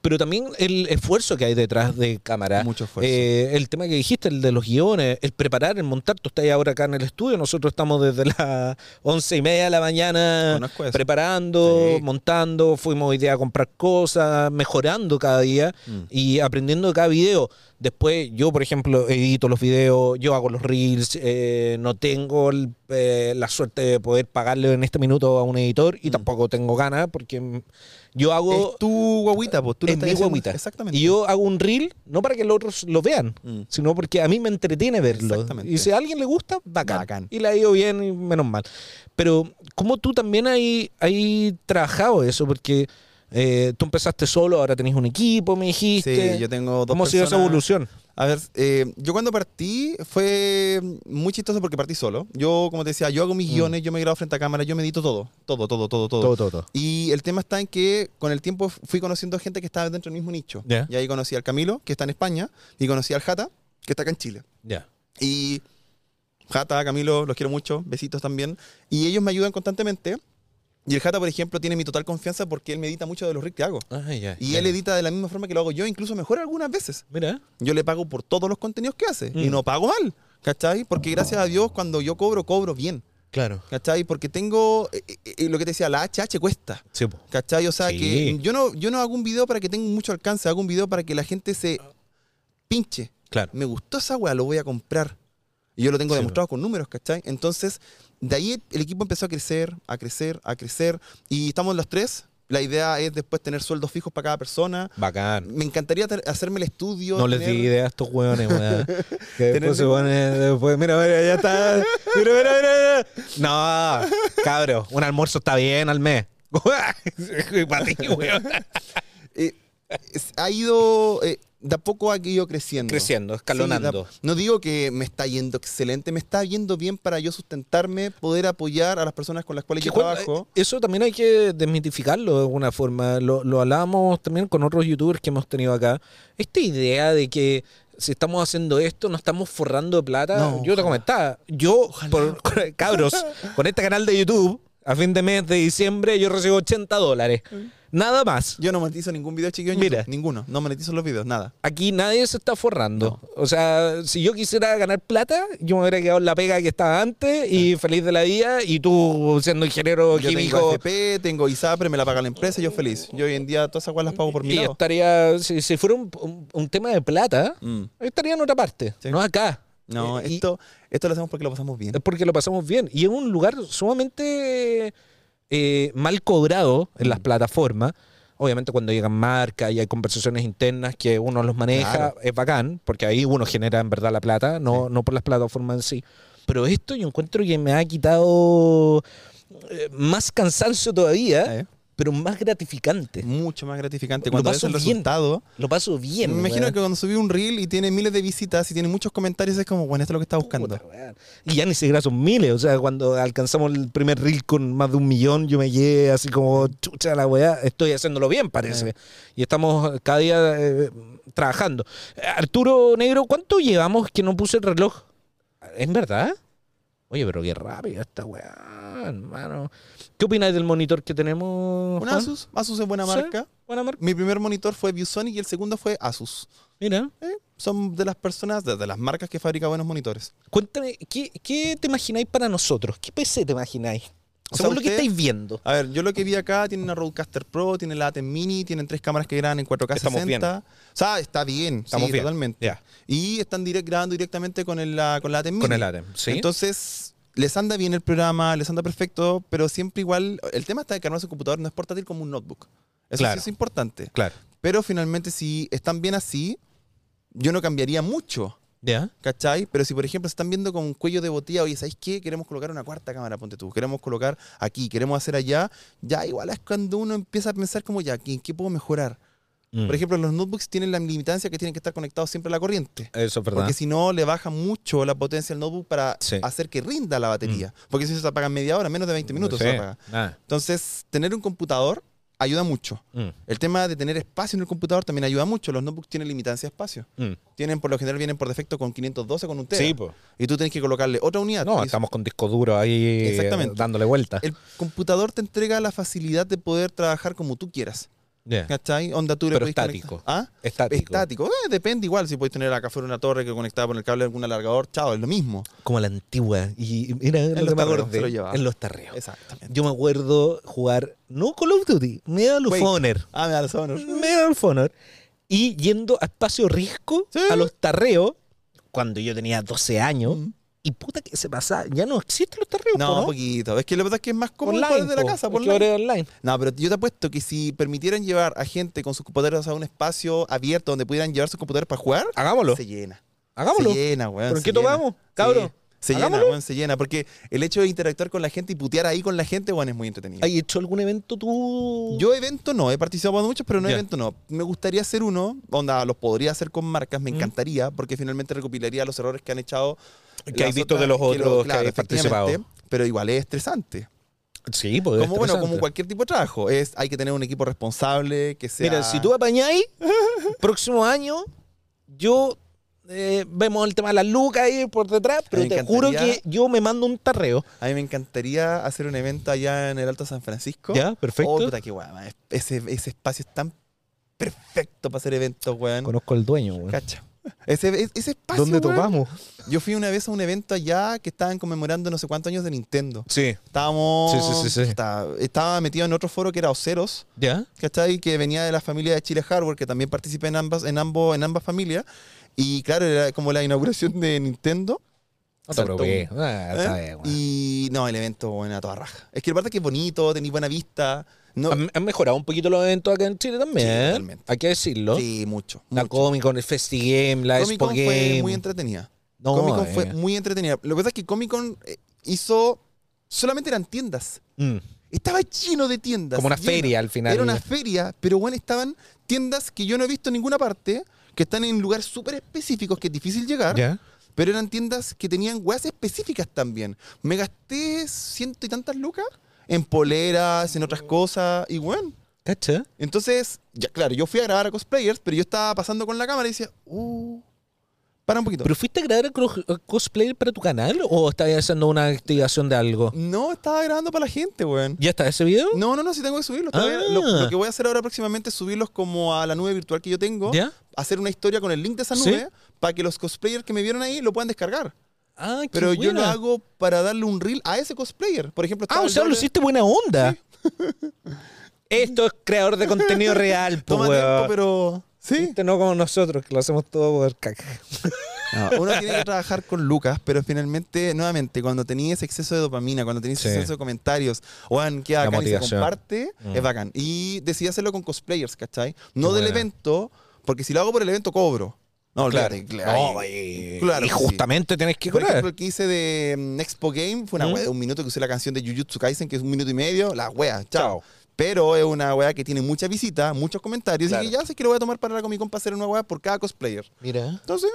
[SPEAKER 1] pero también el esfuerzo que hay detrás de cámara.
[SPEAKER 2] Mucho esfuerzo.
[SPEAKER 1] Eh, el tema que dijiste, el de los guiones, el preparar, el montar. Tú estás ahora acá en el estudio, nosotros estamos desde las once y media de la mañana preparando,
[SPEAKER 2] Sí.
[SPEAKER 1] montando, fuimos hoy día a comprar cosas, mejorando cada día
[SPEAKER 2] Mm.
[SPEAKER 1] y aprendiendo de cada video. Después yo, por ejemplo, edito los videos, yo hago los reels, eh, no tengo el, eh, la suerte de poder pagarle en este minuto a un editor y
[SPEAKER 2] Mm.
[SPEAKER 1] tampoco tengo ganas porque yo hago...
[SPEAKER 2] Es tu guaguita, pues. Tú lo
[SPEAKER 1] es
[SPEAKER 2] estás
[SPEAKER 1] mi guaguita.
[SPEAKER 2] Exactamente.
[SPEAKER 1] Y yo hago un reel, no para que los otros lo vean,
[SPEAKER 2] Mm.
[SPEAKER 1] sino porque a mí me entretiene verlo.
[SPEAKER 2] Exactamente.
[SPEAKER 1] Y si a alguien le gusta, bacán.
[SPEAKER 2] Bacán.
[SPEAKER 1] Y le ha ido bien y menos mal. Pero, ¿cómo tú también hay, hay trabajado eso? Porque eh, tú empezaste solo, ahora tenés un equipo, me dijiste.
[SPEAKER 2] Sí, yo tengo dos
[SPEAKER 1] ¿Cómo ha sido esa evolución?
[SPEAKER 2] A ver, eh, yo cuando partí fue muy chistoso porque partí solo. Yo, como te decía, yo hago mis
[SPEAKER 1] Mm.
[SPEAKER 2] guiones, yo me grabo frente a cámara, yo me edito todo. Todo, todo, todo, todo.
[SPEAKER 1] todo, todo.
[SPEAKER 2] Y el tema está en que con el tiempo fui conociendo gente que estaba dentro del mismo nicho.
[SPEAKER 1] Ya.
[SPEAKER 2] Y ahí conocí al Camilo, que está en España, y conocí al Jata, que está acá en Chile.
[SPEAKER 1] Ya.
[SPEAKER 2] Y Jata, Camilo, los quiero mucho, besitos también. Y ellos me ayudan constantemente. Y el Jata, por ejemplo, tiene mi total confianza porque él me edita mucho de los rigs que hago.
[SPEAKER 1] Ah,
[SPEAKER 2] Y él edita de la misma forma que lo hago yo, incluso mejor algunas veces.
[SPEAKER 1] Mira.
[SPEAKER 2] Yo le pago por todos los contenidos que hace. Y
[SPEAKER 1] Mm.
[SPEAKER 2] no pago mal, ¿cachai? Porque gracias a Dios, cuando yo cobro, cobro bien.
[SPEAKER 1] Claro.
[SPEAKER 2] ¿Cachai? Porque tengo, eh, eh, eh, lo que te decía, la HH cuesta.
[SPEAKER 1] Sí, po.
[SPEAKER 2] ¿Cachai? O sea
[SPEAKER 1] Sí.
[SPEAKER 2] que yo no, yo no hago un video para que tenga mucho alcance, hago un video para que la gente se pinche.
[SPEAKER 1] Claro.
[SPEAKER 2] Me gustó esa weá, lo voy a comprar. Y yo lo tengo
[SPEAKER 1] Sí,
[SPEAKER 2] demostrado con números, ¿cachai? Entonces, de ahí el equipo empezó a crecer, a crecer, a crecer. Y estamos los tres. La idea es después tener sueldos fijos para cada persona.
[SPEAKER 1] Bacán.
[SPEAKER 2] Me encantaría hacerme el estudio.
[SPEAKER 1] No les di idea a estos hueones, weón. Que después se ponen, después, mira, mira, ya está. Mira, mira, mira. No, cabro, un almuerzo está bien al mes. Para ti, weón.
[SPEAKER 2] Eh, ha ido, eh, de a poco ha ido creciendo.
[SPEAKER 1] Creciendo, escalonando.
[SPEAKER 2] Sí, da- no digo que me está yendo excelente, me está yendo bien para yo sustentarme, poder apoyar a las personas con las cuales
[SPEAKER 1] Que
[SPEAKER 2] yo trabajo.
[SPEAKER 1] eh, Eso también hay que desmitificarlo de alguna forma. Lo, lo hablábamos también con otros youtubers que hemos tenido acá. Esta idea de que si estamos haciendo esto, no estamos forrando de plata.
[SPEAKER 2] No,
[SPEAKER 1] yo te
[SPEAKER 2] ojalá.
[SPEAKER 1] comentaba, yo, por, con- cabros, con este canal de YouTube, a fin de mes de diciembre, yo recibo 80 dólares. Nada más.
[SPEAKER 2] Yo no monetizo ningún video chiquillo en
[SPEAKER 1] Mira.
[SPEAKER 2] YouTube, ninguno. No monetizo los videos, nada.
[SPEAKER 1] Aquí nadie se está forrando. O sea, si yo quisiera ganar plata, yo me hubiera quedado en la pega que estaba antes y feliz de la vida. Y tú, siendo ingeniero
[SPEAKER 2] Yo tengo
[SPEAKER 1] químico,
[SPEAKER 2] AFP, tengo ISAPRE, me la paga la empresa y yo feliz. Yo hoy en día todas esas cosas las pago por mi
[SPEAKER 1] y
[SPEAKER 2] lado.
[SPEAKER 1] estaría, si, si fuera un, un- un tema de plata,
[SPEAKER 2] Mm.
[SPEAKER 1] estaría en otra parte,
[SPEAKER 2] Sí.
[SPEAKER 1] no acá.
[SPEAKER 2] No,
[SPEAKER 1] Eh, y-
[SPEAKER 2] esto, esto lo hacemos porque lo pasamos bien.
[SPEAKER 1] Es porque lo pasamos bien. Y es un lugar sumamente eh, mal cobrado en las plataformas. Obviamente cuando llegan marcas y hay conversaciones internas que uno los maneja,
[SPEAKER 2] Claro.
[SPEAKER 1] es bacán, porque ahí uno genera en verdad la plata, no, no por las plataformas en sí. Pero esto yo encuentro que me ha quitado eh, más cansancio todavía,
[SPEAKER 2] Eh,
[SPEAKER 1] pero más gratificante.
[SPEAKER 2] Mucho más gratificante
[SPEAKER 1] Lo
[SPEAKER 2] cuando ves
[SPEAKER 1] paso
[SPEAKER 2] el
[SPEAKER 1] bien.
[SPEAKER 2] resultado.
[SPEAKER 1] Lo paso bien.
[SPEAKER 2] me imagino
[SPEAKER 1] weón.
[SPEAKER 2] que cuando subí un reel y tiene miles de visitas y tiene muchos comentarios, es como, bueno, esto es lo que está buscando.
[SPEAKER 1] Puta. Y ya ni siquiera son miles. O sea, cuando alcanzamos el primer reel con más de un millón, yo me llegué así como chucha la weá. Estoy haciéndolo bien, parece.
[SPEAKER 2] Eh.
[SPEAKER 1] Y estamos cada día eh, trabajando. Arturo Negro, ¿cuánto llevamos que no puse el reloj? ¿Es verdad? Oye, pero qué rápido esta weá, hermano. ¿Qué opináis del monitor que tenemos?
[SPEAKER 2] Un? Asus, Asus es buena
[SPEAKER 1] Sí.
[SPEAKER 2] marca.
[SPEAKER 1] Buena marca.
[SPEAKER 2] Mi primer monitor fue ViewSonic y el segundo fue Asus.
[SPEAKER 1] Mira.
[SPEAKER 2] Eh, son de las personas, de, de las marcas que fabrican buenos monitores.
[SPEAKER 1] Cuéntame, ¿qué, qué te imagináis para nosotros? ¿Qué PC te imagináis?
[SPEAKER 2] O sea,
[SPEAKER 1] Según lo que
[SPEAKER 2] usted-
[SPEAKER 1] estáis viendo.
[SPEAKER 2] A ver, yo lo que vi acá, tiene una Rodecaster Pro, tiene la ATEM Mini, tienen tres cámaras que graban en 4K
[SPEAKER 1] Estamos
[SPEAKER 2] 60. O sea, está bien,
[SPEAKER 1] Estamos
[SPEAKER 2] sí,
[SPEAKER 1] bien.
[SPEAKER 2] totalmente. Y están direct- grabando directamente con, el, la, con la ATEM Mini.
[SPEAKER 1] Con el ATEM, sí.
[SPEAKER 2] Entonces, les anda bien el programa, les anda perfecto, pero siempre igual, el tema está de que armarse un computador no es portátil como un notebook. Eso
[SPEAKER 1] Claro.
[SPEAKER 2] sí es importante.
[SPEAKER 1] Claro.
[SPEAKER 2] Pero finalmente, si están bien así, yo no cambiaría mucho.
[SPEAKER 1] ¿Ya?
[SPEAKER 2] ¿Cachai? Pero si, por ejemplo, se están viendo con un cuello de botella, oye, ¿sabéis qué? Queremos colocar una cuarta cámara, ponte tú. Queremos colocar aquí, queremos hacer allá. Ya, igual es cuando uno empieza a pensar como, ya, ¿en qué puedo mejorar?
[SPEAKER 1] Mm.
[SPEAKER 2] Por ejemplo, los notebooks tienen la limitancia que tienen que estar conectados siempre a la corriente.
[SPEAKER 1] Eso es verdad.
[SPEAKER 2] Porque si no, le baja mucho la potencia al notebook para
[SPEAKER 1] Sí.
[SPEAKER 2] hacer que rinda la batería. Porque si se apaga en media hora, menos de 20 minutos se apaga. Entonces, tener un computador ayuda mucho.
[SPEAKER 1] Mm,
[SPEAKER 2] El tema de tener espacio en el computador también ayuda mucho. Los notebooks tienen limitancia de espacio.
[SPEAKER 1] mm.
[SPEAKER 2] Tienen, por lo general, vienen por defecto con 512 con un tera.
[SPEAKER 1] Sí.
[SPEAKER 2] Y tú tienes que colocarle otra unidad.
[SPEAKER 1] No, estamos con disco duro ahí
[SPEAKER 2] Exactamente.
[SPEAKER 1] eh, dándole vuelta.
[SPEAKER 2] El computador te entrega la facilidad de poder trabajar como tú quieras.
[SPEAKER 1] Ya.
[SPEAKER 2] ¿Cachai? Onda tú le
[SPEAKER 1] Pero estático.
[SPEAKER 2] ¿Ah?
[SPEAKER 1] Estático.
[SPEAKER 2] Estático. Eh, depende igual. Si puedes tener acá fuera una torre que conectada por el cable de algún alargador, chao, es lo mismo.
[SPEAKER 1] Como la antigua. Y mira lo
[SPEAKER 2] los
[SPEAKER 1] que me
[SPEAKER 2] tarreos lo.
[SPEAKER 1] En los tarreos.
[SPEAKER 2] Exactamente.
[SPEAKER 1] Yo me acuerdo jugar, no Call of Duty, Medal of. Honor.
[SPEAKER 2] Ah, me da los honor.
[SPEAKER 1] Medal of Honor. Y yendo a espacio risco,
[SPEAKER 2] Sí.
[SPEAKER 1] a los tarreos, cuando yo tenía 12 años.
[SPEAKER 2] Mm.
[SPEAKER 1] Y puta que se pasa, ya no existen los tarreos,
[SPEAKER 2] No,
[SPEAKER 1] ¿no?
[SPEAKER 2] poquito. Es que lo verdad es que es más cómodo
[SPEAKER 1] Online,
[SPEAKER 2] desde la
[SPEAKER 1] po,
[SPEAKER 2] casa. por online.
[SPEAKER 1] online.
[SPEAKER 2] No, pero yo te apuesto que si permitieran llevar a gente con sus computadores a un espacio abierto donde pudieran llevar sus computadores para jugar,
[SPEAKER 1] Hagámoslo.
[SPEAKER 2] se llena.
[SPEAKER 1] Hagámoslo.
[SPEAKER 2] Se llena, weón.
[SPEAKER 1] ¿Pero en
[SPEAKER 2] se
[SPEAKER 1] qué tomamos, cabro?
[SPEAKER 2] Sí, Se llena, weón, se llena. Porque el hecho de interactuar con la gente y putear ahí con la gente, weón, es muy entretenido.
[SPEAKER 1] ¿Has hecho algún evento tú?
[SPEAKER 2] Yo evento no, he participado en muchos, pero no evento no. Me gustaría hacer uno, onda, los podría hacer con marcas, me
[SPEAKER 1] Mm.
[SPEAKER 2] encantaría, porque finalmente recopilaría los errores que han echado.
[SPEAKER 1] Que hay visto de los
[SPEAKER 2] que lo-
[SPEAKER 1] otros que hay participado.
[SPEAKER 2] Pero igual es estresante.
[SPEAKER 1] Sí, pues.
[SPEAKER 2] Como, bueno, como cualquier tipo de trabajo. Es, hay que tener un equipo responsable, que sea...
[SPEAKER 1] Mira, si tú apañáis, próximo año, yo eh, vemos el tema de las lucas ahí por detrás, pero te juro que yo me mando un tarreo.
[SPEAKER 2] A mí me encantaría hacer un evento allá en el Alto San Francisco.
[SPEAKER 1] Ya, perfecto.
[SPEAKER 2] Oh, puta, qué guay. Ese, ese espacio es tan perfecto para hacer eventos, weón.
[SPEAKER 1] Conozco al dueño, güey.
[SPEAKER 2] Cacha. Ese, e- ese espacio,
[SPEAKER 1] ¿Dónde
[SPEAKER 2] weón.
[SPEAKER 1] topamos?
[SPEAKER 2] Yo fui una vez a un evento allá que estaban conmemorando no sé cuántos años de Nintendo.
[SPEAKER 1] Sí.
[SPEAKER 2] Estábamos...
[SPEAKER 1] Sí, sí, sí, sí.
[SPEAKER 2] Estaba, estaba metido en otro foro que era Oceros,
[SPEAKER 1] ¿Ya?
[SPEAKER 2] ¿cachai? Que venía de la familia de Chile Hardware, que también participé en ambas, en ambos, en ambas familias. Y claro, era como la inauguración de Nintendo.
[SPEAKER 1] No probé.
[SPEAKER 2] un-
[SPEAKER 1] Ah,
[SPEAKER 2] ¿eh?
[SPEAKER 1] güey.
[SPEAKER 2] Y no, el evento, bueno, a toda raja. Es que verdad es que es bonito, tenéis buena vista. No,
[SPEAKER 1] Han, han mejorado un poquito los eventos acá en Chile también.
[SPEAKER 2] Sí,
[SPEAKER 1] ¿eh?
[SPEAKER 2] totalmente.
[SPEAKER 1] Hay que decirlo.
[SPEAKER 2] sí, mucho.
[SPEAKER 1] La
[SPEAKER 2] mucho.
[SPEAKER 1] Comic Con, el Festi Game, la
[SPEAKER 2] Comic
[SPEAKER 1] Expo
[SPEAKER 2] Con
[SPEAKER 1] Game.
[SPEAKER 2] fue muy entretenida.
[SPEAKER 1] No,
[SPEAKER 2] Comic Con
[SPEAKER 1] eh.
[SPEAKER 2] fue muy entretenida. Lo que pasa es que Comic Con eh, hizo. Solamente eran tiendas.
[SPEAKER 1] Mm,
[SPEAKER 2] Estaba lleno de tiendas.
[SPEAKER 1] Como una
[SPEAKER 2] lleno.
[SPEAKER 1] feria al final.
[SPEAKER 2] Era una feria, pero bueno, estaban tiendas que yo no he visto en ninguna parte, que están en lugares súper específicos que es difícil llegar.
[SPEAKER 1] ¿Ya?
[SPEAKER 2] Pero eran tiendas que tenían weas específicas también. Me gasté ciento y tantas lucas en poleras, en otras cosas, y bueno.
[SPEAKER 1] ¿Cacha?
[SPEAKER 2] Entonces, ya claro, yo fui a grabar a cosplayers, pero yo estaba pasando con la cámara y decía, uh, para un poquito.
[SPEAKER 1] ¿Pero fuiste a grabar a cro- a cosplay para tu canal o estabas haciendo una activación de algo?
[SPEAKER 2] no, estaba grabando para la gente, weón.
[SPEAKER 1] ¿Ya está ese video?
[SPEAKER 2] No, no, no, sí tengo que.
[SPEAKER 1] Ah.
[SPEAKER 2] Lo, lo que voy a hacer ahora próximamente es subirlos como a la nube virtual que yo tengo.
[SPEAKER 1] ¿Ya?
[SPEAKER 2] Hacer una historia con el link de esa
[SPEAKER 1] ¿Sí?
[SPEAKER 2] nube para que los cosplayers que me vieron ahí lo puedan descargar.
[SPEAKER 1] Ah, qué
[SPEAKER 2] Pero yo lo hago para darle un reel a ese cosplayer. Por ejemplo,
[SPEAKER 1] Ah, o sea, lo hiciste buena onda. Esto es creador de contenido real, po,
[SPEAKER 2] Toma tiempo, pero. Sí.
[SPEAKER 1] Viste, No como nosotros, que lo hacemos todo por caca.
[SPEAKER 2] No, uno tiene que trabajar con Lucas, pero finalmente, nuevamente, cuando tenías ese exceso de dopamina, cuando tenías
[SPEAKER 1] Sí.
[SPEAKER 2] exceso de comentarios, qué
[SPEAKER 1] La
[SPEAKER 2] bacán y se comparte,
[SPEAKER 1] Mm.
[SPEAKER 2] es bacán. Y decidí hacerlo con cosplayers, ¿cachai? No
[SPEAKER 1] Qué
[SPEAKER 2] del
[SPEAKER 1] buena.
[SPEAKER 2] evento, porque si lo hago por el evento, cobro. No,
[SPEAKER 1] Claro.
[SPEAKER 2] claro.
[SPEAKER 1] No, y,
[SPEAKER 2] Claro
[SPEAKER 1] y
[SPEAKER 2] que sí.
[SPEAKER 1] justamente tenés que
[SPEAKER 2] Por
[SPEAKER 1] cobrar.
[SPEAKER 2] ejemplo, el que hice de mm, Expo Game fue una
[SPEAKER 1] ¿Mm?
[SPEAKER 2] wea de un minuto que usé la canción de Jujutsu Kaisen, que es un minuto y medio, la wea, chao.
[SPEAKER 1] Chao.
[SPEAKER 2] Pero es una wea que tiene mucha visita, muchos comentarios,
[SPEAKER 1] Claro.
[SPEAKER 2] y que ya sé que lo voy a tomar para la Comic Con para hacer una wea por cada cosplayer.
[SPEAKER 1] Mira.
[SPEAKER 2] Entonces,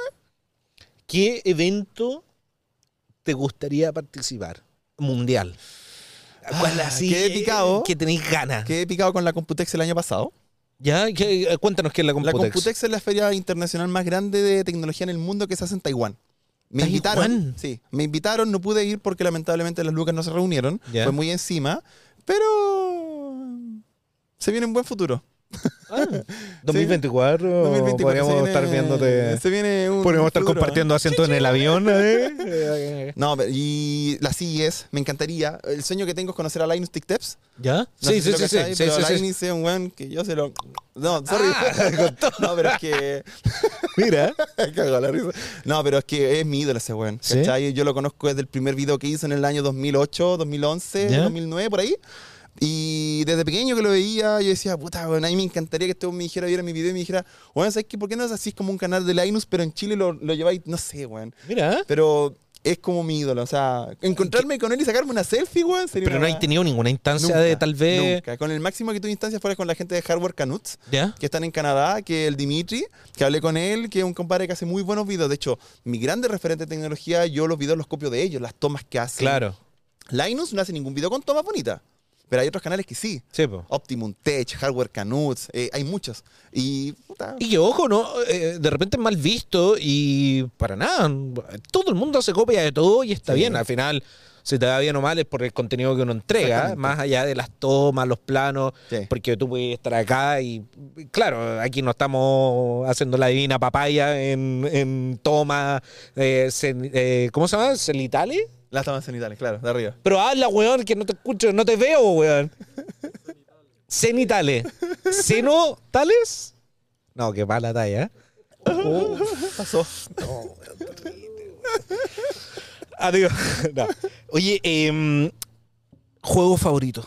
[SPEAKER 1] ¿Qué evento te gustaría participar? Mundial. ¿Cuál
[SPEAKER 2] Ah,
[SPEAKER 1] así
[SPEAKER 2] qué picado.
[SPEAKER 1] que tenéis ganas?
[SPEAKER 2] quedé picado con la Computex el año pasado.
[SPEAKER 1] ¿Ya? ¿Qué- eh, cuéntanos qué es la
[SPEAKER 2] La
[SPEAKER 1] Computex.
[SPEAKER 2] Computex es la feria internacional más grande de tecnología en el mundo que se hace en Taiwán. Me
[SPEAKER 1] ¿Taiwán?
[SPEAKER 2] invitaron, sí, me invitaron, no pude ir porque lamentablemente las lucas no se reunieron, fue muy encima, pero se viene un buen futuro.
[SPEAKER 1] Ah, 2024,
[SPEAKER 2] 2024,
[SPEAKER 1] podríamos
[SPEAKER 2] viene-
[SPEAKER 1] estar viéndote.
[SPEAKER 2] Se viene un
[SPEAKER 1] Podríamos estar
[SPEAKER 2] futuro.
[SPEAKER 1] compartiendo asiento en el avión. ¿eh?
[SPEAKER 2] No, pero- y la CES, me encantaría. El sueño que tengo es conocer a Linus Tech Tips.
[SPEAKER 1] ¿Ya?
[SPEAKER 2] No
[SPEAKER 1] sí, sí, sí, sí,
[SPEAKER 2] cachai,
[SPEAKER 1] sí,
[SPEAKER 2] pero
[SPEAKER 1] sí, sí.
[SPEAKER 2] Linus es un weón que yo se lo. No, sorry.
[SPEAKER 1] Ah,
[SPEAKER 2] no, pero es que.
[SPEAKER 1] Mira.
[SPEAKER 2] Cago la risa. No, pero es que es mi ídolo ese weón.
[SPEAKER 1] ¿Sí?
[SPEAKER 2] ¿cachai? Yo lo conozco desde el primer video que hizo en el año 2008, 2011,
[SPEAKER 1] ¿Ya?
[SPEAKER 2] 2009, por ahí. Y desde pequeño que lo veía, yo decía, puta, weón, a mí me encantaría que este me dijera, viera mi video y me dijera, weón, ¿sabes qué? ¿Por qué no es así? Como un canal de Linus, pero en Chile lo, lo lleváis, no sé, weón.
[SPEAKER 1] Mira.
[SPEAKER 2] Pero es como mi ídolo, o sea, encontrarme con él y sacarme una selfie, weón, sería
[SPEAKER 1] Pero
[SPEAKER 2] una
[SPEAKER 1] no hay
[SPEAKER 2] weá-
[SPEAKER 1] tenido ninguna instancia
[SPEAKER 2] Nunca,
[SPEAKER 1] de tal vez.
[SPEAKER 2] Nunca. Con el máximo que tuve instancia fuera con la gente de Hardware Canuts
[SPEAKER 1] ¿Ya?
[SPEAKER 2] que están en Canadá, que el Dimitri, que hablé con él, que es un compadre que hace muy buenos videos. De hecho, mi grande referente de tecnología, yo los videos los copio de ellos, las tomas que hacen.
[SPEAKER 1] Claro.
[SPEAKER 2] Linus no hace ningún video con tomas bonitas, pero hay otros canales que sí.
[SPEAKER 1] Sí.
[SPEAKER 2] Optimum Tech, Hardware Canuts, eh, hay muchos. Y, puta,
[SPEAKER 1] Y que ojo, ¿no? Eh, de repente es mal visto y para nada. Todo el mundo hace copia de todo y está
[SPEAKER 2] Sí.
[SPEAKER 1] bien. Al final, si te va bien o mal es por el contenido que uno entrega, más allá de las tomas, los planos,
[SPEAKER 2] Sí.
[SPEAKER 1] porque tú puedes estar acá y, claro, aquí no estamos haciendo la divina papaya en, en toma, eh, eh, ¿cómo se llama? ¿Celitales?
[SPEAKER 2] Las tomas cenitales, claro, de arriba.
[SPEAKER 1] Pero habla, weón, que no te escucho, no te veo, weón. Cenitales. ¿Cenotales? No, qué mala talla. Oh.
[SPEAKER 2] Pasó.
[SPEAKER 1] Adiós. No. Oye, em, juego favorito.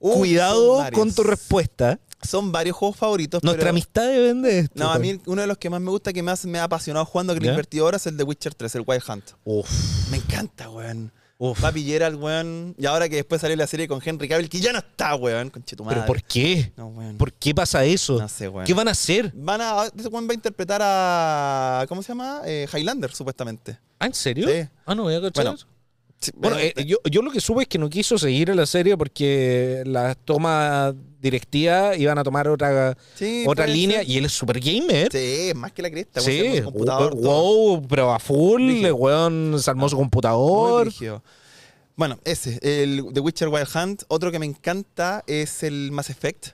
[SPEAKER 1] Cuidado con tu respuesta.
[SPEAKER 2] Son varios juegos favoritos.
[SPEAKER 1] Nuestra
[SPEAKER 2] pero-
[SPEAKER 1] amistad depende de esto.
[SPEAKER 2] No, a mí uno de los que más me gusta, que más me ha apasionado jugando, que le he
[SPEAKER 1] ¿Ya?
[SPEAKER 2] invertido horas, es el de Witcher 3, el Wild Hunt.
[SPEAKER 1] Uf.
[SPEAKER 2] Me encanta, weón.
[SPEAKER 1] Uf.
[SPEAKER 2] Papi Gerald, weón. Y ahora que después salió la serie con Henry Cavill, que ya no está, weón. Conchetumadre.
[SPEAKER 1] ¿Pero por qué?
[SPEAKER 2] No, weón.
[SPEAKER 1] ¿Por qué pasa eso?
[SPEAKER 2] No sé, weón.
[SPEAKER 1] ¿Qué van a hacer?
[SPEAKER 2] Van a. Ese weón va a interpretar a. ¿Cómo se llama? Eh, Highlander, supuestamente.
[SPEAKER 1] ¿Ah, en serio?
[SPEAKER 2] Sí.
[SPEAKER 1] Ah, no voy a cachar
[SPEAKER 2] Bueno,
[SPEAKER 1] eso.
[SPEAKER 2] Sí,
[SPEAKER 1] Bueno,
[SPEAKER 2] eh,
[SPEAKER 1] yo, yo lo que supe es que no quiso seguir en la serie porque las tomas directivas iban a tomar otra,
[SPEAKER 2] sí,
[SPEAKER 1] otra línea
[SPEAKER 2] ser.
[SPEAKER 1] y él es super gamer.
[SPEAKER 2] Sí, más que la cresta.
[SPEAKER 1] Sí,
[SPEAKER 2] todo.
[SPEAKER 1] wow, pero a full, el weón se armó su computador.
[SPEAKER 2] Bueno, ese, el The Witcher Wild Hunt. Otro que me encanta es el Mass Effect.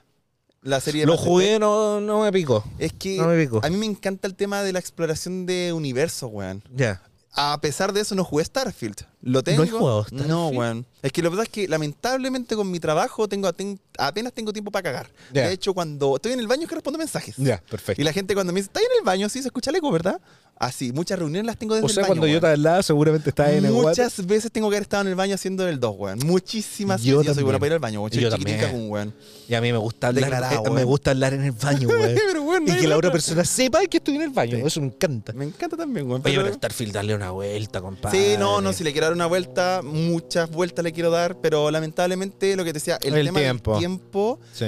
[SPEAKER 2] La serie de
[SPEAKER 1] Lo
[SPEAKER 2] Mass
[SPEAKER 1] jugué, no, no me picó.
[SPEAKER 2] Effect. Es que
[SPEAKER 1] No me picó.
[SPEAKER 2] a mí me encanta el tema de la exploración de universo, weón.
[SPEAKER 1] Ya.
[SPEAKER 2] A pesar de eso, no jugué Starfield. Lo tengo.
[SPEAKER 1] has jugado Starfield?
[SPEAKER 2] No, weón. Es que lo verdad es que lamentablemente con mi trabajo tengo ten- apenas tengo tiempo para cagar. De hecho, cuando estoy en el baño es que respondo mensajes.
[SPEAKER 1] Ya, perfecto.
[SPEAKER 2] Y la gente cuando me dice, ¿estás en el baño? Sí, se escucha el eco, ¿verdad? Así, muchas reuniones las tengo desde
[SPEAKER 1] O sea,
[SPEAKER 2] el baño.
[SPEAKER 1] cuando yo
[SPEAKER 2] weón.
[SPEAKER 1] te hablaba, seguramente estaba en el WhatsApp.
[SPEAKER 2] Muchas veces tengo que haber estado en el baño haciendo el 2, weón. Muchísimas
[SPEAKER 1] Yo
[SPEAKER 2] veces. Yo soy bueno para ir al baño, weón.
[SPEAKER 1] Yo también.
[SPEAKER 2] weón.
[SPEAKER 1] Y a mí me gusta hablar,
[SPEAKER 2] Declarado,
[SPEAKER 1] eh, me
[SPEAKER 2] weón.
[SPEAKER 1] gusta hablar en el baño, güey.
[SPEAKER 2] Pero, weón,
[SPEAKER 1] y que la otra persona sepa que estoy en el baño.
[SPEAKER 2] Sí.
[SPEAKER 1] Eso me encanta.
[SPEAKER 2] Me encanta también, weón.
[SPEAKER 1] Oye,
[SPEAKER 2] pero-
[SPEAKER 1] pero Starfield, darle una vuelta, compadre.
[SPEAKER 2] Sí, no, no, si le quiero dar una vuelta, muchas vueltas le quiero dar, pero lamentablemente lo que te decía, el,
[SPEAKER 1] El
[SPEAKER 2] tema
[SPEAKER 1] tiempo.
[SPEAKER 2] del tiempo
[SPEAKER 1] Sí.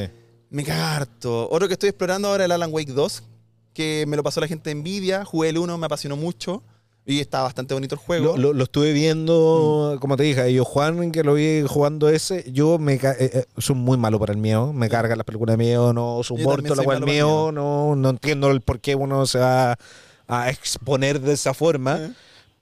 [SPEAKER 2] me caga harto. Otro que estoy explorando ahora es el Alan Wake 2, que me lo pasó la gente de Nvidia, jugué el 1, me apasionó mucho y está bastante bonito el juego.
[SPEAKER 1] Lo, lo- lo estuve viendo, como te dije, yo Juan, que lo vi jugando ese, yo me eh, eh, soy muy malo para el miedo, me carga las películas de miedo, no soporto
[SPEAKER 2] también
[SPEAKER 1] la
[SPEAKER 2] soy
[SPEAKER 1] cual
[SPEAKER 2] el
[SPEAKER 1] miedo, no, no entiendo el por qué uno se va a exponer de esa forma,
[SPEAKER 2] Eh.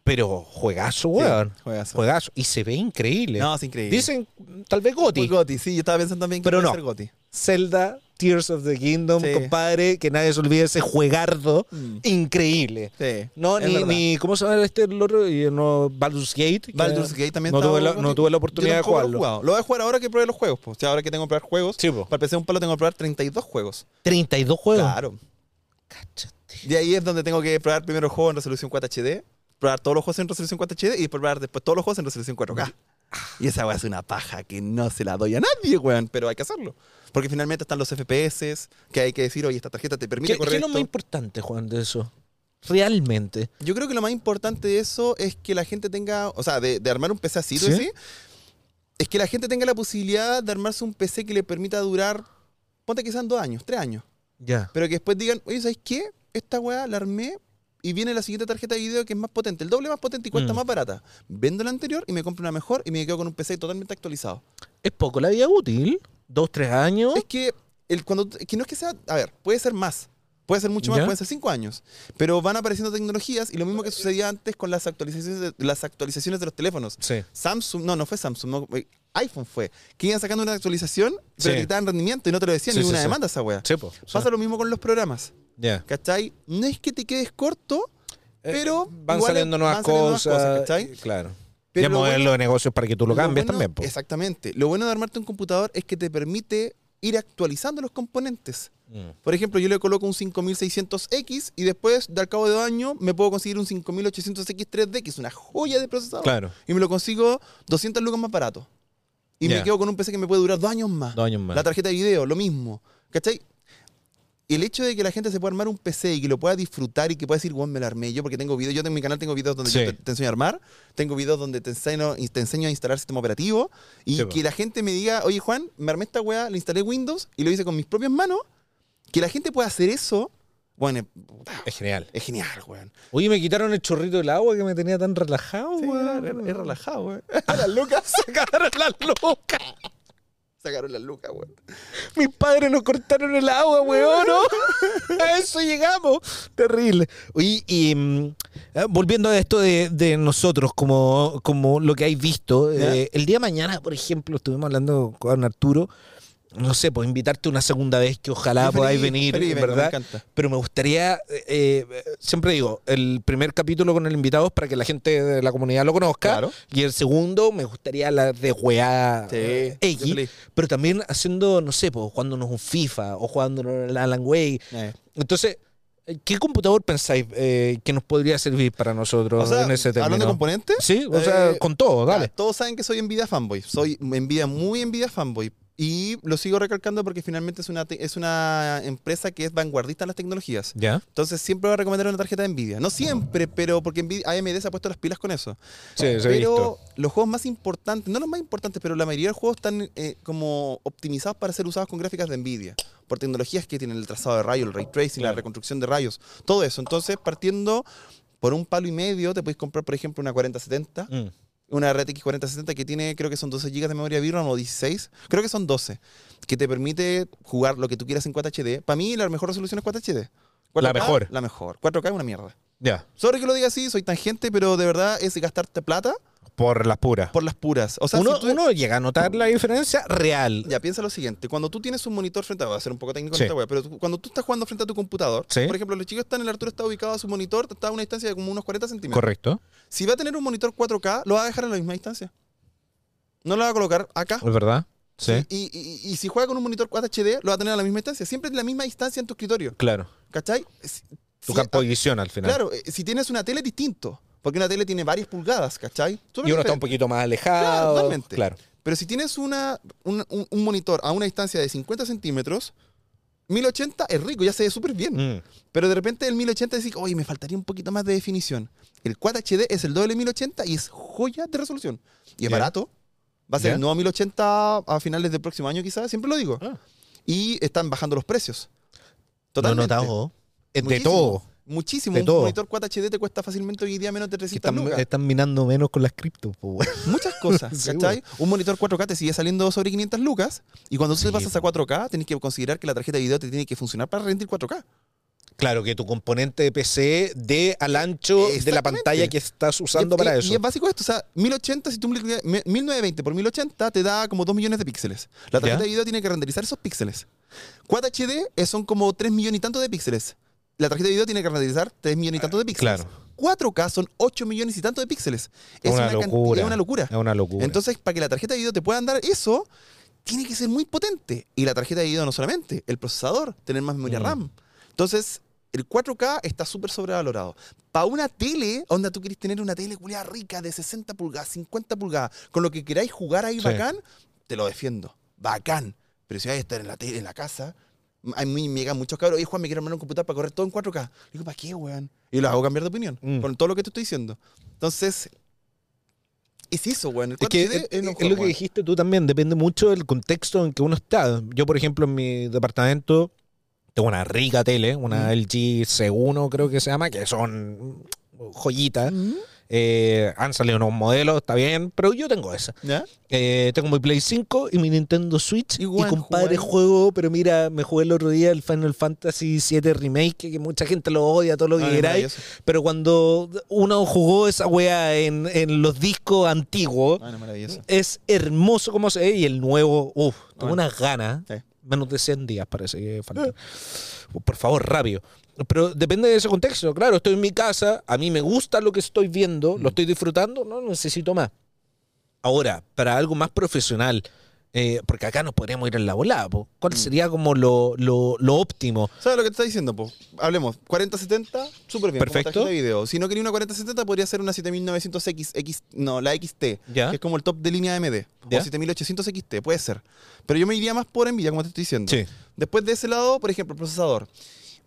[SPEAKER 1] pero juegazo,
[SPEAKER 2] Sí,
[SPEAKER 1] weón.
[SPEAKER 2] juegazo.
[SPEAKER 1] Juegazo. Y se ve increíble.
[SPEAKER 2] No, es increíble.
[SPEAKER 1] Dicen, tal vez Goti.
[SPEAKER 2] Goti, sí, yo estaba pensando también que
[SPEAKER 1] Pero no.
[SPEAKER 2] ser Goti.
[SPEAKER 1] Zelda, Tears of the Kingdom,
[SPEAKER 2] Sí.
[SPEAKER 1] compadre, que nadie se olvide ese juegardo
[SPEAKER 2] Mm.
[SPEAKER 1] increíble.
[SPEAKER 2] Sí,
[SPEAKER 1] No, ni, ni, ¿cómo se llama este el otro? Y no, Baldur's Gate.
[SPEAKER 2] Baldur's Gate también
[SPEAKER 1] no tuve, la, no tuve la oportunidad de
[SPEAKER 2] lo
[SPEAKER 1] jugarlo.
[SPEAKER 2] Lo voy a jugar ahora que pruebe los juegos. Pues. O sea, ahora que tengo que probar juegos.
[SPEAKER 1] Sí, po.
[SPEAKER 2] Para PC un palo tengo que probar 32 juegos.
[SPEAKER 1] 32 juegos.
[SPEAKER 2] Claro.
[SPEAKER 1] Cáchate.
[SPEAKER 2] Y ahí es donde tengo que probar primero el juego en resolución 4 HD, probar todos los juegos en resolución 4 HD y probar después todos los juegos en resolución 4K. Y esa weá es una paja que no se la doy a nadie, weón, pero hay que hacerlo. Porque finalmente están los FPS, que hay que decir, oye, esta tarjeta te permite
[SPEAKER 1] ¿Qué, qué
[SPEAKER 2] correr
[SPEAKER 1] es lo
[SPEAKER 2] esto.
[SPEAKER 1] más importante, Juan, de eso? Realmente.
[SPEAKER 2] Yo creo que lo más importante de eso es que la gente tenga, o sea, de, de armar un PC así,
[SPEAKER 1] ¿Sí?
[SPEAKER 2] decís, es que la gente tenga la posibilidad de armarse un PC que le permita durar, ponte que sean dos años, tres años.
[SPEAKER 1] Ya.
[SPEAKER 2] Pero que después digan, oye, ¿sabes qué? Esta weá la armé y viene la siguiente tarjeta de video que es más potente, el doble más potente y cuesta
[SPEAKER 1] Mm.
[SPEAKER 2] más barata. Vendo la anterior y me compro una mejor y me quedo con un PC totalmente actualizado.
[SPEAKER 1] Es poco la vida útil. Dos, tres años.
[SPEAKER 2] Es que, el, cuando, es que no es que sea, a ver, puede ser más. Puede ser mucho más,
[SPEAKER 1] ¿Ya?
[SPEAKER 2] pueden ser cinco años. Pero van apareciendo tecnologías y lo mismo que sucedía antes con las actualizaciones de, las actualizaciones de los teléfonos.
[SPEAKER 1] Sí.
[SPEAKER 2] Samsung, no, no fue Samsung, no, eh, iPhone fue. Que iban sacando una actualización, pero
[SPEAKER 1] Sí.
[SPEAKER 2] que quitaban rendimiento y no te lo decían
[SPEAKER 1] Sí,
[SPEAKER 2] ni una demanda esa wea.
[SPEAKER 1] Sí, po.
[SPEAKER 2] Pasa lo mismo con los programas.
[SPEAKER 1] Ya.
[SPEAKER 2] ¿Cachai? No es que te quedes corto, pero.
[SPEAKER 1] Eh, van
[SPEAKER 2] igual
[SPEAKER 1] saliendo nuevas
[SPEAKER 2] van saliendo nuevas
[SPEAKER 1] cosas.
[SPEAKER 2] ¿cachai?
[SPEAKER 1] eh, Claro.
[SPEAKER 2] Pero
[SPEAKER 1] ya
[SPEAKER 2] lo
[SPEAKER 1] modelo
[SPEAKER 2] bueno-
[SPEAKER 1] de negocios para que tú lo cambies
[SPEAKER 2] bueno-
[SPEAKER 1] también. po.
[SPEAKER 2] Exactamente. Lo bueno de armarte un computador es que te permite ir actualizando los componentes.
[SPEAKER 1] Mm.
[SPEAKER 2] Por ejemplo, yo le coloco un 5600X y después, de al cabo de dos años, me puedo conseguir un 5800X3D, que es una joya de procesador.
[SPEAKER 1] Claro.
[SPEAKER 2] Y me lo consigo 200 lucas más barato. Y me quedo con un PC que me puede durar dos años más.
[SPEAKER 1] Dos años más.
[SPEAKER 2] La tarjeta de video, lo mismo. ¿Cachai? El hecho de que la gente se pueda armar un PC y que lo pueda disfrutar y que pueda decir, bueno, me lo armé yo, porque tengo videos, yo en mi canal tengo videos donde
[SPEAKER 1] Sí.
[SPEAKER 2] yo te, te enseño a armar, tengo videos donde te enseño, te enseño a instalar sistema operativo y
[SPEAKER 1] Sí,
[SPEAKER 2] que la gente me diga, oye Juan, me armé esta weá, le instalé Windows y lo hice con mis propias manos, que la gente pueda hacer eso, bueno, es,
[SPEAKER 1] genial.
[SPEAKER 2] es genial, weón.
[SPEAKER 1] Oye, me quitaron el chorrito del agua que me tenía tan relajado,
[SPEAKER 2] Sí,
[SPEAKER 1] weón.
[SPEAKER 2] es- relajado, weón. Las lucas,
[SPEAKER 1] Sacaron las locas.
[SPEAKER 2] Sacaron las lucas, weón.
[SPEAKER 1] Mis padres nos cortaron el agua, weón, ¿no? A eso llegamos. Terrible. Oye, y mm, eh, volviendo a esto de, de nosotros, como, como lo que hay visto, eh, el día de mañana, por ejemplo, estuvimos hablando con Arturo, no sé, pues invitarte una segunda vez que ojalá
[SPEAKER 2] Yo
[SPEAKER 1] podáis
[SPEAKER 2] feliz,
[SPEAKER 1] venir,
[SPEAKER 2] feliz,
[SPEAKER 1] ¿verdad?
[SPEAKER 2] Me encanta.
[SPEAKER 1] Pero me gustaría, eh, eh, siempre digo, el primer capítulo con el invitado es para que la gente de la comunidad lo conozca.
[SPEAKER 2] Claro.
[SPEAKER 1] Y el segundo me gustaría hablar de weá
[SPEAKER 2] Sí,
[SPEAKER 1] eh, X,
[SPEAKER 2] feliz.
[SPEAKER 1] pero también haciendo, no sé, pues, jugándonos un FIFA o jugándonos el Alan.
[SPEAKER 2] Eh.
[SPEAKER 1] Entonces, ¿qué computador pensáis eh, que nos podría servir para nosotros
[SPEAKER 2] O sea,
[SPEAKER 1] en ese término?
[SPEAKER 2] hablando de componentes,
[SPEAKER 1] Sí, o sea, con todo, dale.
[SPEAKER 2] todos saben que soy Nvidia fanboy. Soy Nvidia, muy Nvidia fanboy. Y lo sigo recalcando porque finalmente es una, es una empresa que es vanguardista en las tecnologías.
[SPEAKER 1] ¿Ya?
[SPEAKER 2] Entonces siempre voy a recomendar una tarjeta de Nvidia. No siempre, pero porque Nvidia- AMD se ha puesto las pilas con eso.
[SPEAKER 1] Sí,
[SPEAKER 2] pero los juegos más importantes, no los más importantes, pero la mayoría de los juegos están eh, como optimizados para ser usados con gráficas de Nvidia. Por tecnologías que tienen el trazado de rayos, el ray tracing, la reconstrucción de rayos, todo eso. Entonces, partiendo por un palo y medio, te puedes comprar, por ejemplo, una 4070
[SPEAKER 1] Mm.
[SPEAKER 2] Una RTX 4060 que tiene, creo que son 12 GB de memoria VRAM o 16, creo que son 12, que te permite jugar lo que tú quieras en 4 HD. Para mí la mejor resolución es 4 HD. 4K,
[SPEAKER 1] La mejor.
[SPEAKER 2] La mejor. 4K es una mierda.
[SPEAKER 1] Ya,
[SPEAKER 2] Sorry que lo diga así, soy tangente, pero de verdad es gastarte plata
[SPEAKER 1] por las puras.
[SPEAKER 2] por las puras. O sea,
[SPEAKER 1] uno,
[SPEAKER 2] si tú-
[SPEAKER 1] uno llega a notar la diferencia real.
[SPEAKER 2] Ya, piensa lo siguiente. Cuando tú tienes un monitor frente a... Va a ser un poco técnico en
[SPEAKER 1] Sí.
[SPEAKER 2] esta wea, pero tú- cuando tú estás jugando frente a tu computador,
[SPEAKER 1] Sí.
[SPEAKER 2] por ejemplo, los chicos están, el Arturo está ubicado a su monitor, está a una distancia de como unos 40 centímetros.
[SPEAKER 1] Correcto,
[SPEAKER 2] Si va a tener un monitor 4K, lo va a dejar en la misma distancia. No lo va a colocar acá.
[SPEAKER 1] es verdad. Sí,
[SPEAKER 2] Y, y- y si juega con un monitor 4 HD, lo va a tener a la misma distancia. Siempre en la misma distancia en tu escritorio.
[SPEAKER 1] claro.
[SPEAKER 2] ¿Cachai? Si-
[SPEAKER 1] Tu campo de visión al final.
[SPEAKER 2] Claro, eh, si tienes una tele es distinto. Porque una tele tiene varias pulgadas, ¿cachai? Súper
[SPEAKER 1] Y uno está un poquito más
[SPEAKER 2] Claro,
[SPEAKER 1] alejado.
[SPEAKER 2] totalmente.
[SPEAKER 1] Claro.
[SPEAKER 2] Pero si tienes una, un, un- un monitor a una distancia de 50 centímetros, 1080 es rico, ya se ve súper bien.
[SPEAKER 1] Mm.
[SPEAKER 2] Pero de repente el 1080 decís, oye, me faltaría un poquito más de definición. El Quad HD es el doble de 1080 y es joya de resolución. Y es barato. Va a ser el nuevo 1080 a finales del próximo año, quizás, siempre lo digo.
[SPEAKER 1] Ah.
[SPEAKER 2] Y están bajando los precios. Totalmente.
[SPEAKER 1] notado. Es de todo.
[SPEAKER 2] Muchísimo.
[SPEAKER 1] De
[SPEAKER 2] un
[SPEAKER 1] todo.
[SPEAKER 2] monitor 4 HD te cuesta fácilmente hoy día menos de
[SPEAKER 1] Que
[SPEAKER 2] 300
[SPEAKER 1] están,
[SPEAKER 2] lucas.
[SPEAKER 1] están minando menos con las criptos.
[SPEAKER 2] Muchas cosas,
[SPEAKER 1] Sí,
[SPEAKER 2] ¿cachai? Un monitor 4K te sigue saliendo sobre 500 lucas. Y cuando tú
[SPEAKER 1] Sí,
[SPEAKER 2] te pasas a 4K, tenés que considerar que la tarjeta de video te tiene que funcionar para rendir 4K.
[SPEAKER 1] Claro, que tu componente de PC dé al ancho de la pantalla que estás usando
[SPEAKER 2] y,
[SPEAKER 1] para
[SPEAKER 2] y-
[SPEAKER 1] eso.
[SPEAKER 2] Y es básico esto, o sea, 1080, si tú multiplicas- me- 1920 por 1080 te da como 2 millones de píxeles. La tarjeta
[SPEAKER 1] Ya.
[SPEAKER 2] de video tiene que renderizar esos píxeles. Quad HD eh, son como 3 millones y tanto de píxeles. La tarjeta de video tiene que renderizar 3 millones y tanto de píxeles.
[SPEAKER 1] Claro.
[SPEAKER 2] 4K son 8 millones y tanto de píxeles. Es
[SPEAKER 1] una, locura.
[SPEAKER 2] es una locura.
[SPEAKER 1] Es una locura.
[SPEAKER 2] Entonces, para que la tarjeta de video te puedan dar eso, tiene que ser muy potente. Y la tarjeta de video no solamente, el procesador, tener más memoria
[SPEAKER 1] Mm.
[SPEAKER 2] RAM. Entonces, el 4K está súper sobrevalorado. Para una tele, onda, tú querés tener una tele culiada rica de 60 pulgadas, 50 pulgadas, con lo que queráis jugar ahí
[SPEAKER 1] Sí.
[SPEAKER 2] bacán, te lo defiendo. Bacán. Pero si vais a estar en la tele, en la casa, a mí me llegan muchos cabros, oye Juan, me quiero armar un computador para correr todo en 4K. Le digo, ¿para qué, weón? Y lo hago cambiar de opinión,
[SPEAKER 1] Mm.
[SPEAKER 2] con todo lo que te estoy diciendo. Entonces, es eso, weón.
[SPEAKER 1] Es que
[SPEAKER 2] 4D
[SPEAKER 1] es,
[SPEAKER 2] es
[SPEAKER 1] es lo que dijiste tú también, depende mucho del contexto en que uno está. Yo, por ejemplo, en mi departamento tengo una rica tele, una
[SPEAKER 2] Mm.
[SPEAKER 1] LG C1 creo que se llama, que son joyitas.
[SPEAKER 2] Mm,
[SPEAKER 1] Eh, han salido unos modelos, está bien, pero yo tengo esa.
[SPEAKER 2] ¿Ya?
[SPEAKER 1] Eh, tengo mi Play 5 y mi Nintendo Switch.
[SPEAKER 2] Igual,
[SPEAKER 1] y compadre, juego, pero mira, me jugué el otro día el Final Fantasy VII Remake, que mucha gente lo odia, todo lo que
[SPEAKER 2] Ah,
[SPEAKER 1] queráis. Pero cuando uno jugó esa wea en, en los discos antiguos,
[SPEAKER 2] Ah,
[SPEAKER 1] es hermoso como se ve y el nuevo, uff, tengo unas ganas.
[SPEAKER 2] Sí.
[SPEAKER 1] Menos de 100 días parece que. Por favor, rápido. Pero depende de ese contexto. Claro, estoy en mi casa, a mí me gusta lo que estoy viendo,
[SPEAKER 2] Mm.
[SPEAKER 1] lo estoy disfrutando, no necesito más. Ahora, para algo más profesional, eh, porque acá nos podríamos ir en la volada, po, ¿cuál
[SPEAKER 2] Mm.
[SPEAKER 1] sería como lo, lo- lo óptimo?
[SPEAKER 2] ¿Sabes lo que te está diciendo? Po? Hablemos. 4070, súper bien.
[SPEAKER 1] Perfecto.
[SPEAKER 2] de video. Si no quería una 4070, podría ser una 7900X, X, no, la XT,
[SPEAKER 1] ¿Ya?
[SPEAKER 2] que es como el top de línea AMD.
[SPEAKER 1] ¿Ya?
[SPEAKER 2] O 7800 XT, puede ser. Pero yo me iría más por Nvidia, como te estoy diciendo.
[SPEAKER 1] Sí.
[SPEAKER 2] Después de ese lado, por ejemplo, el procesador.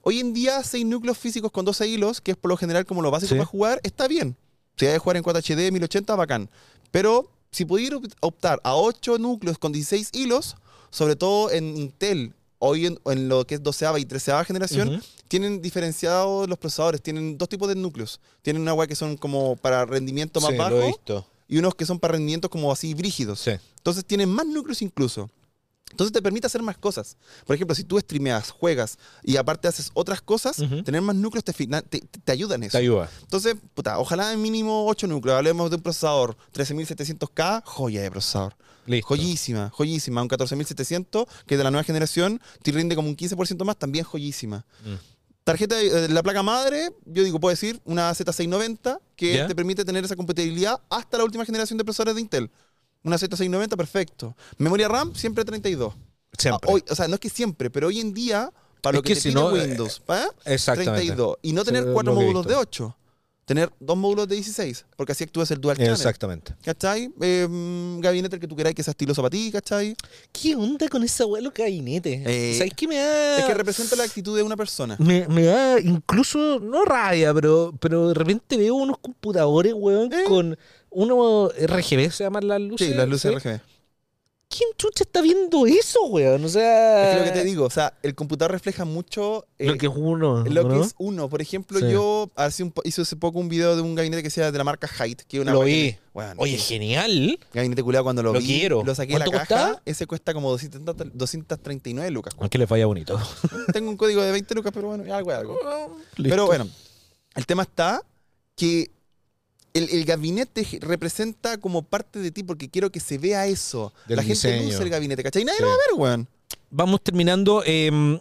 [SPEAKER 2] Hoy en día, 6 núcleos físicos con 12 hilos, que es por lo general como lo básico
[SPEAKER 1] Sí.
[SPEAKER 2] para jugar, está bien. Si hay que jugar en 4 HD, 1080, bacán. Pero si pudiera optar a 8 núcleos con 16 hilos, sobre todo en Intel, hoy en, en lo que es 12 y 13 generación, tienen diferenciados los procesadores. Tienen dos tipos de núcleos. Tienen una que son como para rendimiento más
[SPEAKER 1] Sí,
[SPEAKER 2] bajo
[SPEAKER 1] lo he visto.
[SPEAKER 2] y unos que son para rendimientos como así brígidos.
[SPEAKER 1] Sí.
[SPEAKER 2] Entonces tienen más núcleos incluso. Entonces te permite hacer más cosas. Por ejemplo, si tú streameas, juegas y aparte haces otras cosas,
[SPEAKER 1] Ujú.
[SPEAKER 2] tener más núcleos te, te, te ayuda en eso.
[SPEAKER 1] Te ayuda.
[SPEAKER 2] Entonces, puta, ojalá mínimo 8 núcleos. Hablemos de un procesador 13700K, joya de procesador.
[SPEAKER 1] Listo.
[SPEAKER 2] Joyísima, joyísima. Un 14700 que de la nueva generación te rinde como un 15% más, también joyísima.
[SPEAKER 1] Mm.
[SPEAKER 2] Tarjeta, de- eh, la placa madre, yo digo, puedo decir, una Z690 que
[SPEAKER 1] ¿Ya?
[SPEAKER 2] te permite tener esa compatibilidad hasta la última generación de procesadores de Intel. Una Z690, perfecto. Memoria RAM, siempre 32.
[SPEAKER 1] Siempre.
[SPEAKER 2] Ah, hoy- o sea, no es que siempre, pero hoy en día, para
[SPEAKER 1] Es
[SPEAKER 2] lo que,
[SPEAKER 1] que
[SPEAKER 2] te
[SPEAKER 1] si
[SPEAKER 2] pide
[SPEAKER 1] no, eh,
[SPEAKER 2] Windows, ¿ah?
[SPEAKER 1] Exactamente.
[SPEAKER 2] 32. Y no tener cuatro módulos de
[SPEAKER 1] visto.
[SPEAKER 2] 8. Tener dos módulos de 16. Porque así actúas el dual channel.
[SPEAKER 1] Exactamente.
[SPEAKER 2] ¿Cachai? Eh, gabinete el que tú queráis que sea estiloso para ti, ¿cachai?
[SPEAKER 1] ¿Qué onda con ese abuelo gabinete?
[SPEAKER 2] Eh,
[SPEAKER 1] ¿Sabes qué me da?
[SPEAKER 2] Es que representa la actitud de una persona.
[SPEAKER 1] me, me da incluso, no rabia, pero, pero de repente veo unos computadores, weón,
[SPEAKER 2] Eh.
[SPEAKER 1] con unos RGB, se llaman las luces.
[SPEAKER 2] Sí, las luces
[SPEAKER 1] ¿sí?
[SPEAKER 2] RGB.
[SPEAKER 1] ¿Quién chucha está viendo eso, weón? O sea.
[SPEAKER 2] Es lo que te digo, o sea, el computador refleja mucho eh,
[SPEAKER 1] Lo que es uno.
[SPEAKER 2] lo que es uno. Por ejemplo,
[SPEAKER 1] Sí.
[SPEAKER 2] yo hace un hice hace poco un video de un gabinete que sea de la marca Height, que una
[SPEAKER 1] Lo vi.
[SPEAKER 2] Bueno,
[SPEAKER 1] Oye, genial.
[SPEAKER 2] gabinete culiado cuando lo,
[SPEAKER 1] Lo
[SPEAKER 2] vi,
[SPEAKER 1] quiero.
[SPEAKER 2] lo saqué de la
[SPEAKER 1] ¿Cuánto
[SPEAKER 2] caja,
[SPEAKER 1] costaba?
[SPEAKER 2] ese cuesta como 200 239 lucas.
[SPEAKER 1] Aunque le falla bonito.
[SPEAKER 2] Tengo un código de 20 lucas, pero bueno, algo es algo. Pero bueno, el tema está que el, el gabinete representa como parte de ti porque quiero que se vea eso.
[SPEAKER 1] Del
[SPEAKER 2] la gente
[SPEAKER 1] diseño.
[SPEAKER 2] luce el gabinete, ¿cachai? Nadie
[SPEAKER 1] Sí.
[SPEAKER 2] lo va a ver, weón.
[SPEAKER 1] Vamos terminando. em,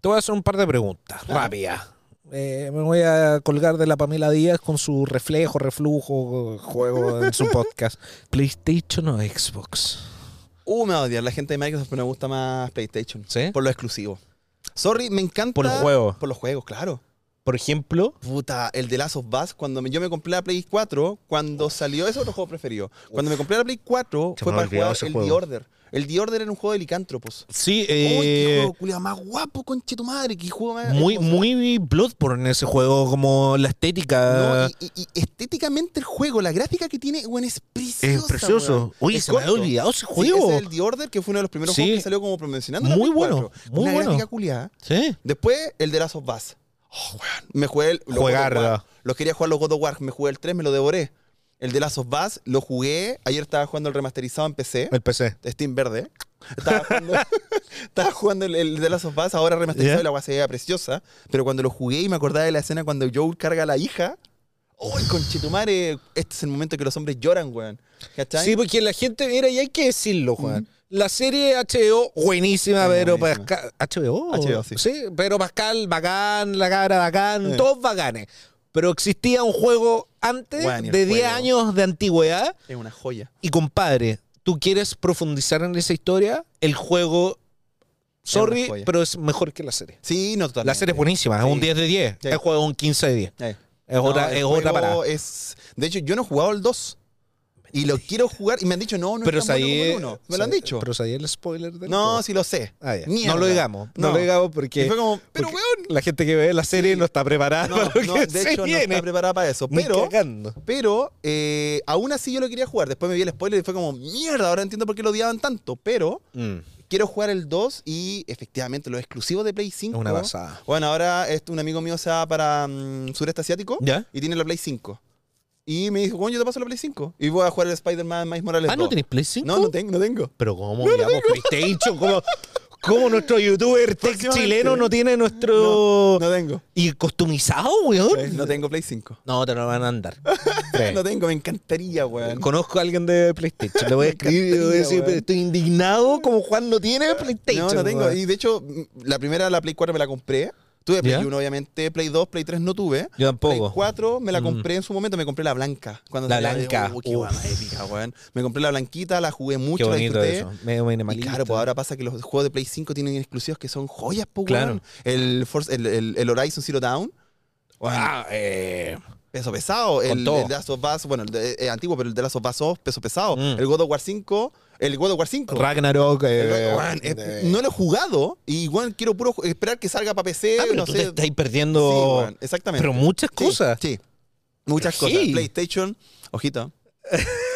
[SPEAKER 1] te voy a hacer un par de preguntas
[SPEAKER 2] Ah.
[SPEAKER 1] rápidas. Eh, me voy a colgar de la Pamela Díaz con su reflejo, reflujo, juego en su podcast. ¿PlayStation o Xbox?
[SPEAKER 2] Uh, me va a odiar la gente de Microsoft, pero me gusta más PlayStation.
[SPEAKER 1] ¿Sí?
[SPEAKER 2] Por lo exclusivo. Sorry, me encanta.
[SPEAKER 1] Por los juegos.
[SPEAKER 2] Por los juegos, claro.
[SPEAKER 1] Por ejemplo,
[SPEAKER 2] Puta, el de Last of Us, cuando me- yo me compré la Play 4, cuando salió, ese es otro juego preferido. Cuando me compré la Play 4,
[SPEAKER 1] Se
[SPEAKER 2] fue
[SPEAKER 1] me
[SPEAKER 2] para jugar
[SPEAKER 1] ese
[SPEAKER 2] el
[SPEAKER 1] juego.
[SPEAKER 2] The Order. El The Order era un juego de licántropos.
[SPEAKER 1] sí,
[SPEAKER 2] ¡Uy, qué
[SPEAKER 1] eh,
[SPEAKER 2] juego culiao más guapo, conche tu madre! ¡Qué juego más
[SPEAKER 1] muy,
[SPEAKER 2] hermoso!
[SPEAKER 1] muy Bloodborne ese juego, como la estética.
[SPEAKER 2] No, y, y- y estéticamente el juego, la gráfica que tiene, weón, es preciosa.
[SPEAKER 1] es precioso. Oye,
[SPEAKER 2] Es
[SPEAKER 1] se me había
[SPEAKER 2] corto.
[SPEAKER 1] olvidado ese
[SPEAKER 2] Sí,
[SPEAKER 1] juego.
[SPEAKER 2] es el The Order, que fue uno de los primeros
[SPEAKER 1] Sí.
[SPEAKER 2] juegos que salió como promocionando. la
[SPEAKER 1] Muy
[SPEAKER 2] Play
[SPEAKER 1] bueno,
[SPEAKER 2] 4.
[SPEAKER 1] muy
[SPEAKER 2] Una
[SPEAKER 1] bueno.
[SPEAKER 2] gráfica culiada.
[SPEAKER 1] Sí.
[SPEAKER 2] Después, el de Last of Us. Oh, weón. Me jugué el. los
[SPEAKER 1] Juegarda.
[SPEAKER 2] Quería jugar los God of War. Me jugué el 3, me lo devoré. El de Last of Us lo jugué. Ayer estaba jugando el remasterizado en PC.
[SPEAKER 1] El PC.
[SPEAKER 2] Steam verde. Estaba jugando, estaba jugando el, el de Last of Us, ahora remasterizado y la agua se veía preciosa. Pero cuando lo jugué y me acordaba de la escena cuando Joel carga a la hija. ¡Uy, conchetumare! Este es el momento que los hombres lloran, weón. ¿Cachai?
[SPEAKER 1] Sí, porque la gente, mira, y hay que decirlo, Juan. La serie HBO, buenísima,
[SPEAKER 2] Sí,
[SPEAKER 1] pero
[SPEAKER 2] buenísima.
[SPEAKER 1] Pascal. ¿HBO?
[SPEAKER 2] HBO, sí.
[SPEAKER 1] pero Pascal, bacán, la cara, bacán,
[SPEAKER 2] Sí.
[SPEAKER 1] todos bacanes. Pero existía un juego antes
[SPEAKER 2] Bueno,
[SPEAKER 1] de 10
[SPEAKER 2] juego.
[SPEAKER 1] años de antigüedad.
[SPEAKER 2] Es una joya.
[SPEAKER 1] Y compadre, ¿tú quieres profundizar en esa historia? El juego Sorry, pero es mejor que la serie.
[SPEAKER 2] Sí, no, totalmente.
[SPEAKER 1] La serie es buenísima, es
[SPEAKER 2] Sí.
[SPEAKER 1] un 10 de 10.
[SPEAKER 2] Sí.
[SPEAKER 1] El juego es un 15 de 10.
[SPEAKER 2] Eh.
[SPEAKER 1] Es otra,
[SPEAKER 2] No, el
[SPEAKER 1] es otra parada.
[SPEAKER 2] es- De hecho, yo no he jugado el 2. Y lo quiero jugar. Y me han dicho, no, no
[SPEAKER 1] Pero
[SPEAKER 2] es tan bueno
[SPEAKER 1] ahí.
[SPEAKER 2] como el 1. Me lo han dicho.
[SPEAKER 1] Pero ahí el spoiler del
[SPEAKER 2] No, sí lo sé.
[SPEAKER 1] Ah, ya.
[SPEAKER 2] Mierda.
[SPEAKER 1] No lo digamos. No,
[SPEAKER 2] No.
[SPEAKER 1] lo digamos
[SPEAKER 2] Y
[SPEAKER 1] porque.
[SPEAKER 2] fue como, pero
[SPEAKER 1] porque
[SPEAKER 2] weón.
[SPEAKER 1] La gente que ve la serie no está preparada
[SPEAKER 2] No,
[SPEAKER 1] para lo
[SPEAKER 2] no,
[SPEAKER 1] que
[SPEAKER 2] de
[SPEAKER 1] se
[SPEAKER 2] hecho, no
[SPEAKER 1] viene.
[SPEAKER 2] está preparada para eso.
[SPEAKER 1] Ni
[SPEAKER 2] Pero,
[SPEAKER 1] cagando.
[SPEAKER 2] pero eh, aún así yo lo quería jugar. Después me vi el spoiler y fue como, mierda, ahora entiendo por qué lo odiaban tanto. Pero
[SPEAKER 1] Mm,
[SPEAKER 2] quiero jugar el 2 y efectivamente los exclusivos de Play 5.
[SPEAKER 1] es una basada.
[SPEAKER 2] Bueno, ahora este, un amigo mío se va para mm, sureste asiático
[SPEAKER 1] ¿Ya?
[SPEAKER 2] y tiene la Play 5. Y me dijo, bueno, yo te paso la Play 5. Y voy a jugar el Spider-Man Miles Morales.
[SPEAKER 1] Ah, ¿no
[SPEAKER 2] 2.
[SPEAKER 1] tenéis Play 5?
[SPEAKER 2] No, no tengo, no tengo.
[SPEAKER 1] Pero ¿cómo miramos PlayStation? ¿Cómo, cómo nuestro youtuber tech chileno no tiene nuestro...
[SPEAKER 2] No tengo.
[SPEAKER 1] ¿Y customizado, weón?
[SPEAKER 2] Eh, No tengo Play 5.
[SPEAKER 1] No, te lo van a andar.
[SPEAKER 2] No tengo, me encantaría, weón.
[SPEAKER 1] Conozco a alguien de PlayStation. Le voy a escribir y voy a decir, estoy indignado como Juan no tiene PlayStation.
[SPEAKER 2] No, no tengo.
[SPEAKER 1] weón.
[SPEAKER 2] Y de hecho, la primera, la Play 4 me la compré. Tuve Play
[SPEAKER 1] ¿Ya?
[SPEAKER 2] 1, obviamente. Play 2, Play 3 no tuve.
[SPEAKER 1] Yo tampoco.
[SPEAKER 2] Play 4 me la
[SPEAKER 1] Mm.
[SPEAKER 2] compré en su momento. Me compré la blanca. Cuando
[SPEAKER 1] La
[SPEAKER 2] de-
[SPEAKER 1] blanca.
[SPEAKER 2] Oh, qué guapa, épica, weón. Me compré la blanquita, la jugué
[SPEAKER 1] Qué
[SPEAKER 2] mucho, la
[SPEAKER 1] bonito
[SPEAKER 2] disfruté.
[SPEAKER 1] eso. Medio
[SPEAKER 2] Y
[SPEAKER 1] minimalista.
[SPEAKER 2] claro, pues ahora pasa que los juegos de Play 5 tienen exclusivos que son joyas, pues,
[SPEAKER 1] Claro.
[SPEAKER 2] weón. El, Force- el, el- el Horizon Zero Dawn,
[SPEAKER 1] Ah, eh,
[SPEAKER 2] peso pesado. El, el The Last of Us, bueno, el de- es antiguo, pero el de Last of Us 2, peso pesado.
[SPEAKER 1] Mm.
[SPEAKER 2] El God of War 5, el God of War 5.
[SPEAKER 1] Ragnarok. Eh,
[SPEAKER 2] es-
[SPEAKER 1] eh,
[SPEAKER 2] no lo he jugado y igual quiero puro esperar que salga para PC,
[SPEAKER 1] ah, pero
[SPEAKER 2] no
[SPEAKER 1] tú
[SPEAKER 2] sé.
[SPEAKER 1] te estáis
[SPEAKER 2] Sí,
[SPEAKER 1] perdiendo.
[SPEAKER 2] weón, exactamente.
[SPEAKER 1] pero muchas
[SPEAKER 2] Sí,
[SPEAKER 1] cosas.
[SPEAKER 2] Sí, muchas
[SPEAKER 1] Sí.
[SPEAKER 2] cosas. PlayStation, ojito,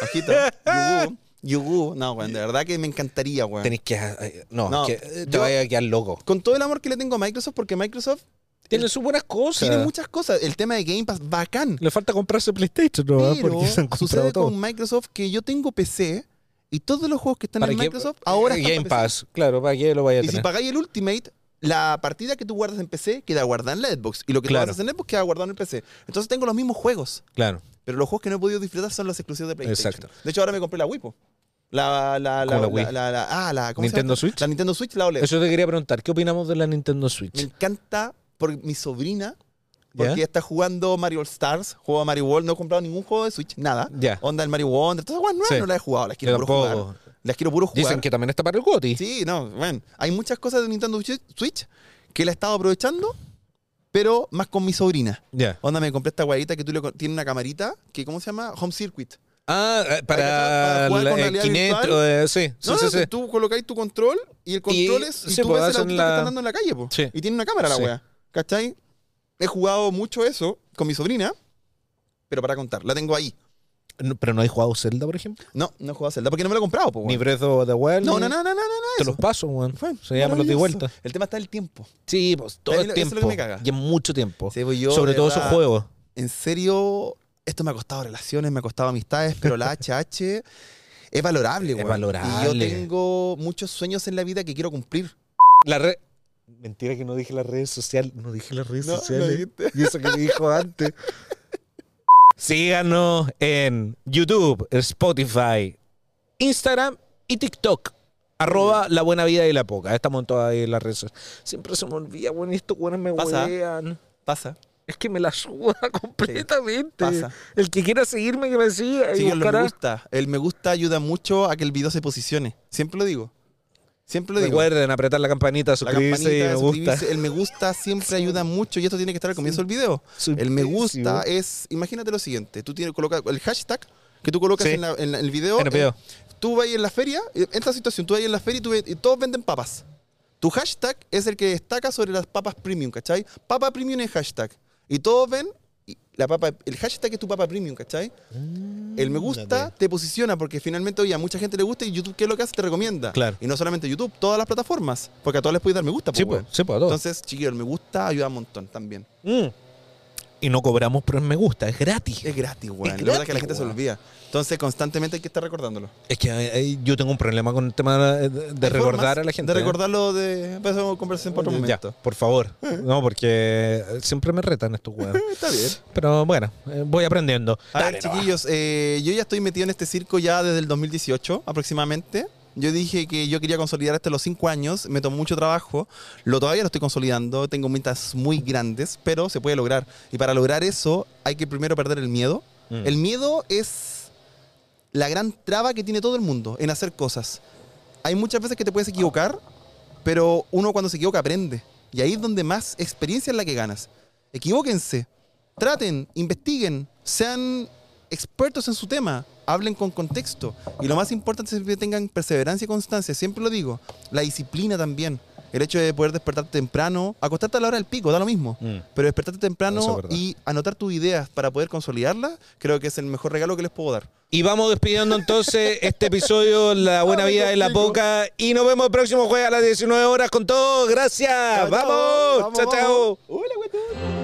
[SPEAKER 2] ojito, Yugu, Yugu, no, weón, de verdad que me encantaría, weón.
[SPEAKER 1] Tenéis que. eh, No,
[SPEAKER 2] No,
[SPEAKER 1] que te
[SPEAKER 2] yo-
[SPEAKER 1] vaya a quedar loco.
[SPEAKER 2] Con todo el amor que le tengo a Microsoft, porque Microsoft
[SPEAKER 1] Tiene sus buenas cosas.
[SPEAKER 2] tiene muchas cosas. El tema de Game Pass, bacán.
[SPEAKER 1] Le falta comprarse PlayStation, ¿no?
[SPEAKER 2] Pero
[SPEAKER 1] Porque se han
[SPEAKER 2] sucede
[SPEAKER 1] todo.
[SPEAKER 2] con Microsoft que yo tengo PC y todos los juegos que están
[SPEAKER 1] ¿Para
[SPEAKER 2] en? Microsoft ahora
[SPEAKER 1] Eh,
[SPEAKER 2] están
[SPEAKER 1] Game
[SPEAKER 2] para PC.
[SPEAKER 1] Pass, claro, para qué lo vaya a
[SPEAKER 2] Y si
[SPEAKER 1] tener.
[SPEAKER 2] pagáis el Ultimate, la partida que tú guardas en PC queda guardada en la Xbox. Y lo que
[SPEAKER 1] Claro.
[SPEAKER 2] tú guardas en Xbox queda guardado en el PC. Entonces tengo los mismos juegos.
[SPEAKER 1] Claro.
[SPEAKER 2] Pero los juegos que no he podido disfrutar son los exclusivos de PlayStation.
[SPEAKER 1] Exacto.
[SPEAKER 2] De hecho, ahora me compré la Wii, po. La, la, la,
[SPEAKER 1] ¿Cómo la
[SPEAKER 2] la,
[SPEAKER 1] Wii?
[SPEAKER 2] la- ah, la, ¿cómo se
[SPEAKER 1] ¿Nintendo
[SPEAKER 2] llama?
[SPEAKER 1] Switch?
[SPEAKER 2] La Nintendo Switch, la OLED.
[SPEAKER 1] Eso te quería preguntar. ¿Qué opinamos de la Nintendo Switch?
[SPEAKER 2] Me encanta por mi sobrina, Porque está jugando Mario Stars, juego a Mario World, no he comprado ningún juego de Switch, nada.
[SPEAKER 1] Ya.
[SPEAKER 2] Onda el Mario Wonder, todas esas cosas
[SPEAKER 1] Sí.
[SPEAKER 2] no las he jugado, las quiero puro jugar. Las quiero puro jugar.
[SPEAKER 1] Dicen que también está para el GOTY.
[SPEAKER 2] Sí, no, bueno, hay muchas cosas de Nintendo Switch que la he estado aprovechando, pero más con mi sobrina.
[SPEAKER 1] Ya.
[SPEAKER 2] Onda, me compré esta guayita que tú le tiene una camarita que, ¿cómo se llama? Home Circuit.
[SPEAKER 1] Ah, eh, para,
[SPEAKER 2] Para jugar
[SPEAKER 1] la-
[SPEAKER 2] con realidad
[SPEAKER 1] Kinect,
[SPEAKER 2] virtual.
[SPEAKER 1] sí, sí,
[SPEAKER 2] No,
[SPEAKER 1] sí,
[SPEAKER 2] no,
[SPEAKER 1] sí.
[SPEAKER 2] tú colocáis tu control y el control
[SPEAKER 1] Y-
[SPEAKER 2] es. Y
[SPEAKER 1] sí,
[SPEAKER 2] tú
[SPEAKER 1] pues,
[SPEAKER 2] ves el
[SPEAKER 1] la-
[SPEAKER 2] que está andando en la calle, po.
[SPEAKER 1] Sí.
[SPEAKER 2] Y tiene una cámara la wea. ¿Cachai? He jugado mucho eso con mi sobrina, pero para contar, la tengo ahí.
[SPEAKER 1] No, pero no hay jugado Zelda, por ejemplo.
[SPEAKER 2] No, no he jugado Zelda porque no me lo he comprado, po,
[SPEAKER 1] Ni. Breath of the Wild.
[SPEAKER 2] No, no, no, no, no, no,
[SPEAKER 1] Te
[SPEAKER 2] eso.
[SPEAKER 1] los paso, weón. Se llama los de vuelta.
[SPEAKER 2] El tema está el tiempo.
[SPEAKER 1] Sí, pues todo el
[SPEAKER 2] es lo que
[SPEAKER 1] tiempo.
[SPEAKER 2] me caga.
[SPEAKER 1] Y en mucho tiempo.
[SPEAKER 2] Sí, pues yo,
[SPEAKER 1] Sobre todo esos juegos.
[SPEAKER 2] En serio, esto me ha costado relaciones, me ha costado amistades, pero la HH es valorable,
[SPEAKER 1] Es
[SPEAKER 2] weón.
[SPEAKER 1] valorable.
[SPEAKER 2] Y yo tengo muchos sueños en la vida que quiero cumplir.
[SPEAKER 1] La red. Mentira que no dije las redes sociales. No dije las redes
[SPEAKER 2] No,
[SPEAKER 1] sociales. y eso que me dijo antes. Síganos en YouTube, Spotify, Instagram y TikTok. Arroba la buena vida y la poca. Estamos en todas las redes sociales. Siempre se me olvida, bueno, estos buenos me
[SPEAKER 2] Pasa.
[SPEAKER 1] huevean.
[SPEAKER 2] Pasa.
[SPEAKER 1] Es que me la suda completamente.
[SPEAKER 2] pasa.
[SPEAKER 1] El que quiera seguirme, que me siga.
[SPEAKER 2] Sí,
[SPEAKER 1] y
[SPEAKER 2] lo me
[SPEAKER 1] buscará.
[SPEAKER 2] gusta. El me gusta ayuda mucho a que el video se posicione. Siempre lo digo. Siempre lo digo.
[SPEAKER 1] Recuerden apretar la campanita,
[SPEAKER 2] La
[SPEAKER 1] suscribirse
[SPEAKER 2] campanita,
[SPEAKER 1] y me gusta.
[SPEAKER 2] El me gusta siempre ayuda mucho y esto tiene que estar al comienzo del video. El me gusta es, imagínate lo siguiente, tú tienes colocar el hashtag que tú colocas
[SPEAKER 1] Sí.
[SPEAKER 2] en, la- en la- en el video.
[SPEAKER 1] En el video.
[SPEAKER 2] eh, tú vas ahí en la feria, en esta situación, tú vas ahí en la feria y, tú y todos venden papas. Tu hashtag es el que destaca sobre las papas premium, ¿cachai? Papa premium es hashtag. Y todos ven y la papa, el hashtag es tu papa premium, ¿cachai? El me gusta te posiciona porque finalmente, oye, a mucha gente le gusta y YouTube, ¿qué es lo que hace? Te recomienda.
[SPEAKER 1] Claro.
[SPEAKER 2] Y no solamente YouTube, todas las plataformas. Porque a todas les puedes dar me gusta,
[SPEAKER 1] Sí, pues, sí, pues, a todos.
[SPEAKER 2] Entonces, chiquillos, el me gusta ayuda un montón también.
[SPEAKER 1] Mm. Y no cobramos por el me gusta, es gratis.
[SPEAKER 2] Es gratis, weón.
[SPEAKER 1] Es
[SPEAKER 2] La verdad es que la gente se
[SPEAKER 1] weón.
[SPEAKER 2] olvida. Entonces, constantemente hay que estar recordándolo.
[SPEAKER 1] Es que eh, eh, yo tengo un problema con el tema de, de recordar a la gente.
[SPEAKER 2] De
[SPEAKER 1] ¿eh?
[SPEAKER 2] recordarlo de. Empezamos a conversar por otro
[SPEAKER 1] Ya,
[SPEAKER 2] momento.
[SPEAKER 1] por favor. No, porque siempre me retan estos weones.
[SPEAKER 2] Está bien.
[SPEAKER 1] Pero bueno, eh, voy aprendiendo.
[SPEAKER 2] A
[SPEAKER 1] Dale,
[SPEAKER 2] ver,
[SPEAKER 1] nomás.
[SPEAKER 2] chiquillos, eh, yo ya estoy metido en este circo ya desde el 2018 aproximadamente. Yo dije que yo quería consolidar hasta los 5 años, me tomó mucho trabajo, lo todavía lo estoy consolidando, tengo metas muy grandes, pero se puede lograr. Y para lograr eso hay que primero perder el miedo.
[SPEAKER 1] Mm.
[SPEAKER 2] El miedo es la gran traba que tiene todo el mundo en hacer cosas. Hay muchas veces que te puedes equivocar pero uno cuando se equivoca aprende. Y ahí es donde más experiencia es la que ganas. Equivóquense, traten, investiguen, sean expertos en su tema, hablen con contexto. Y lo más importante es que tengan perseverancia y constancia, siempre lo digo. La disciplina también. El hecho de poder despertarte temprano, acostarte a la hora del pico, da lo mismo.
[SPEAKER 1] Mm.
[SPEAKER 2] Pero despertarte temprano
[SPEAKER 1] es
[SPEAKER 2] y anotar tus ideas para poder consolidarlas, creo que es el mejor regalo que les puedo dar.
[SPEAKER 1] Y vamos despidiendo entonces este episodio, La Buena Vida de la Poca. Y nos vemos el próximo jueves a las 19 horas con todo. Gracias.
[SPEAKER 2] Chao, chao.
[SPEAKER 1] vamos.
[SPEAKER 2] Vamos,
[SPEAKER 1] Chao, chao.
[SPEAKER 2] vamos. Hola,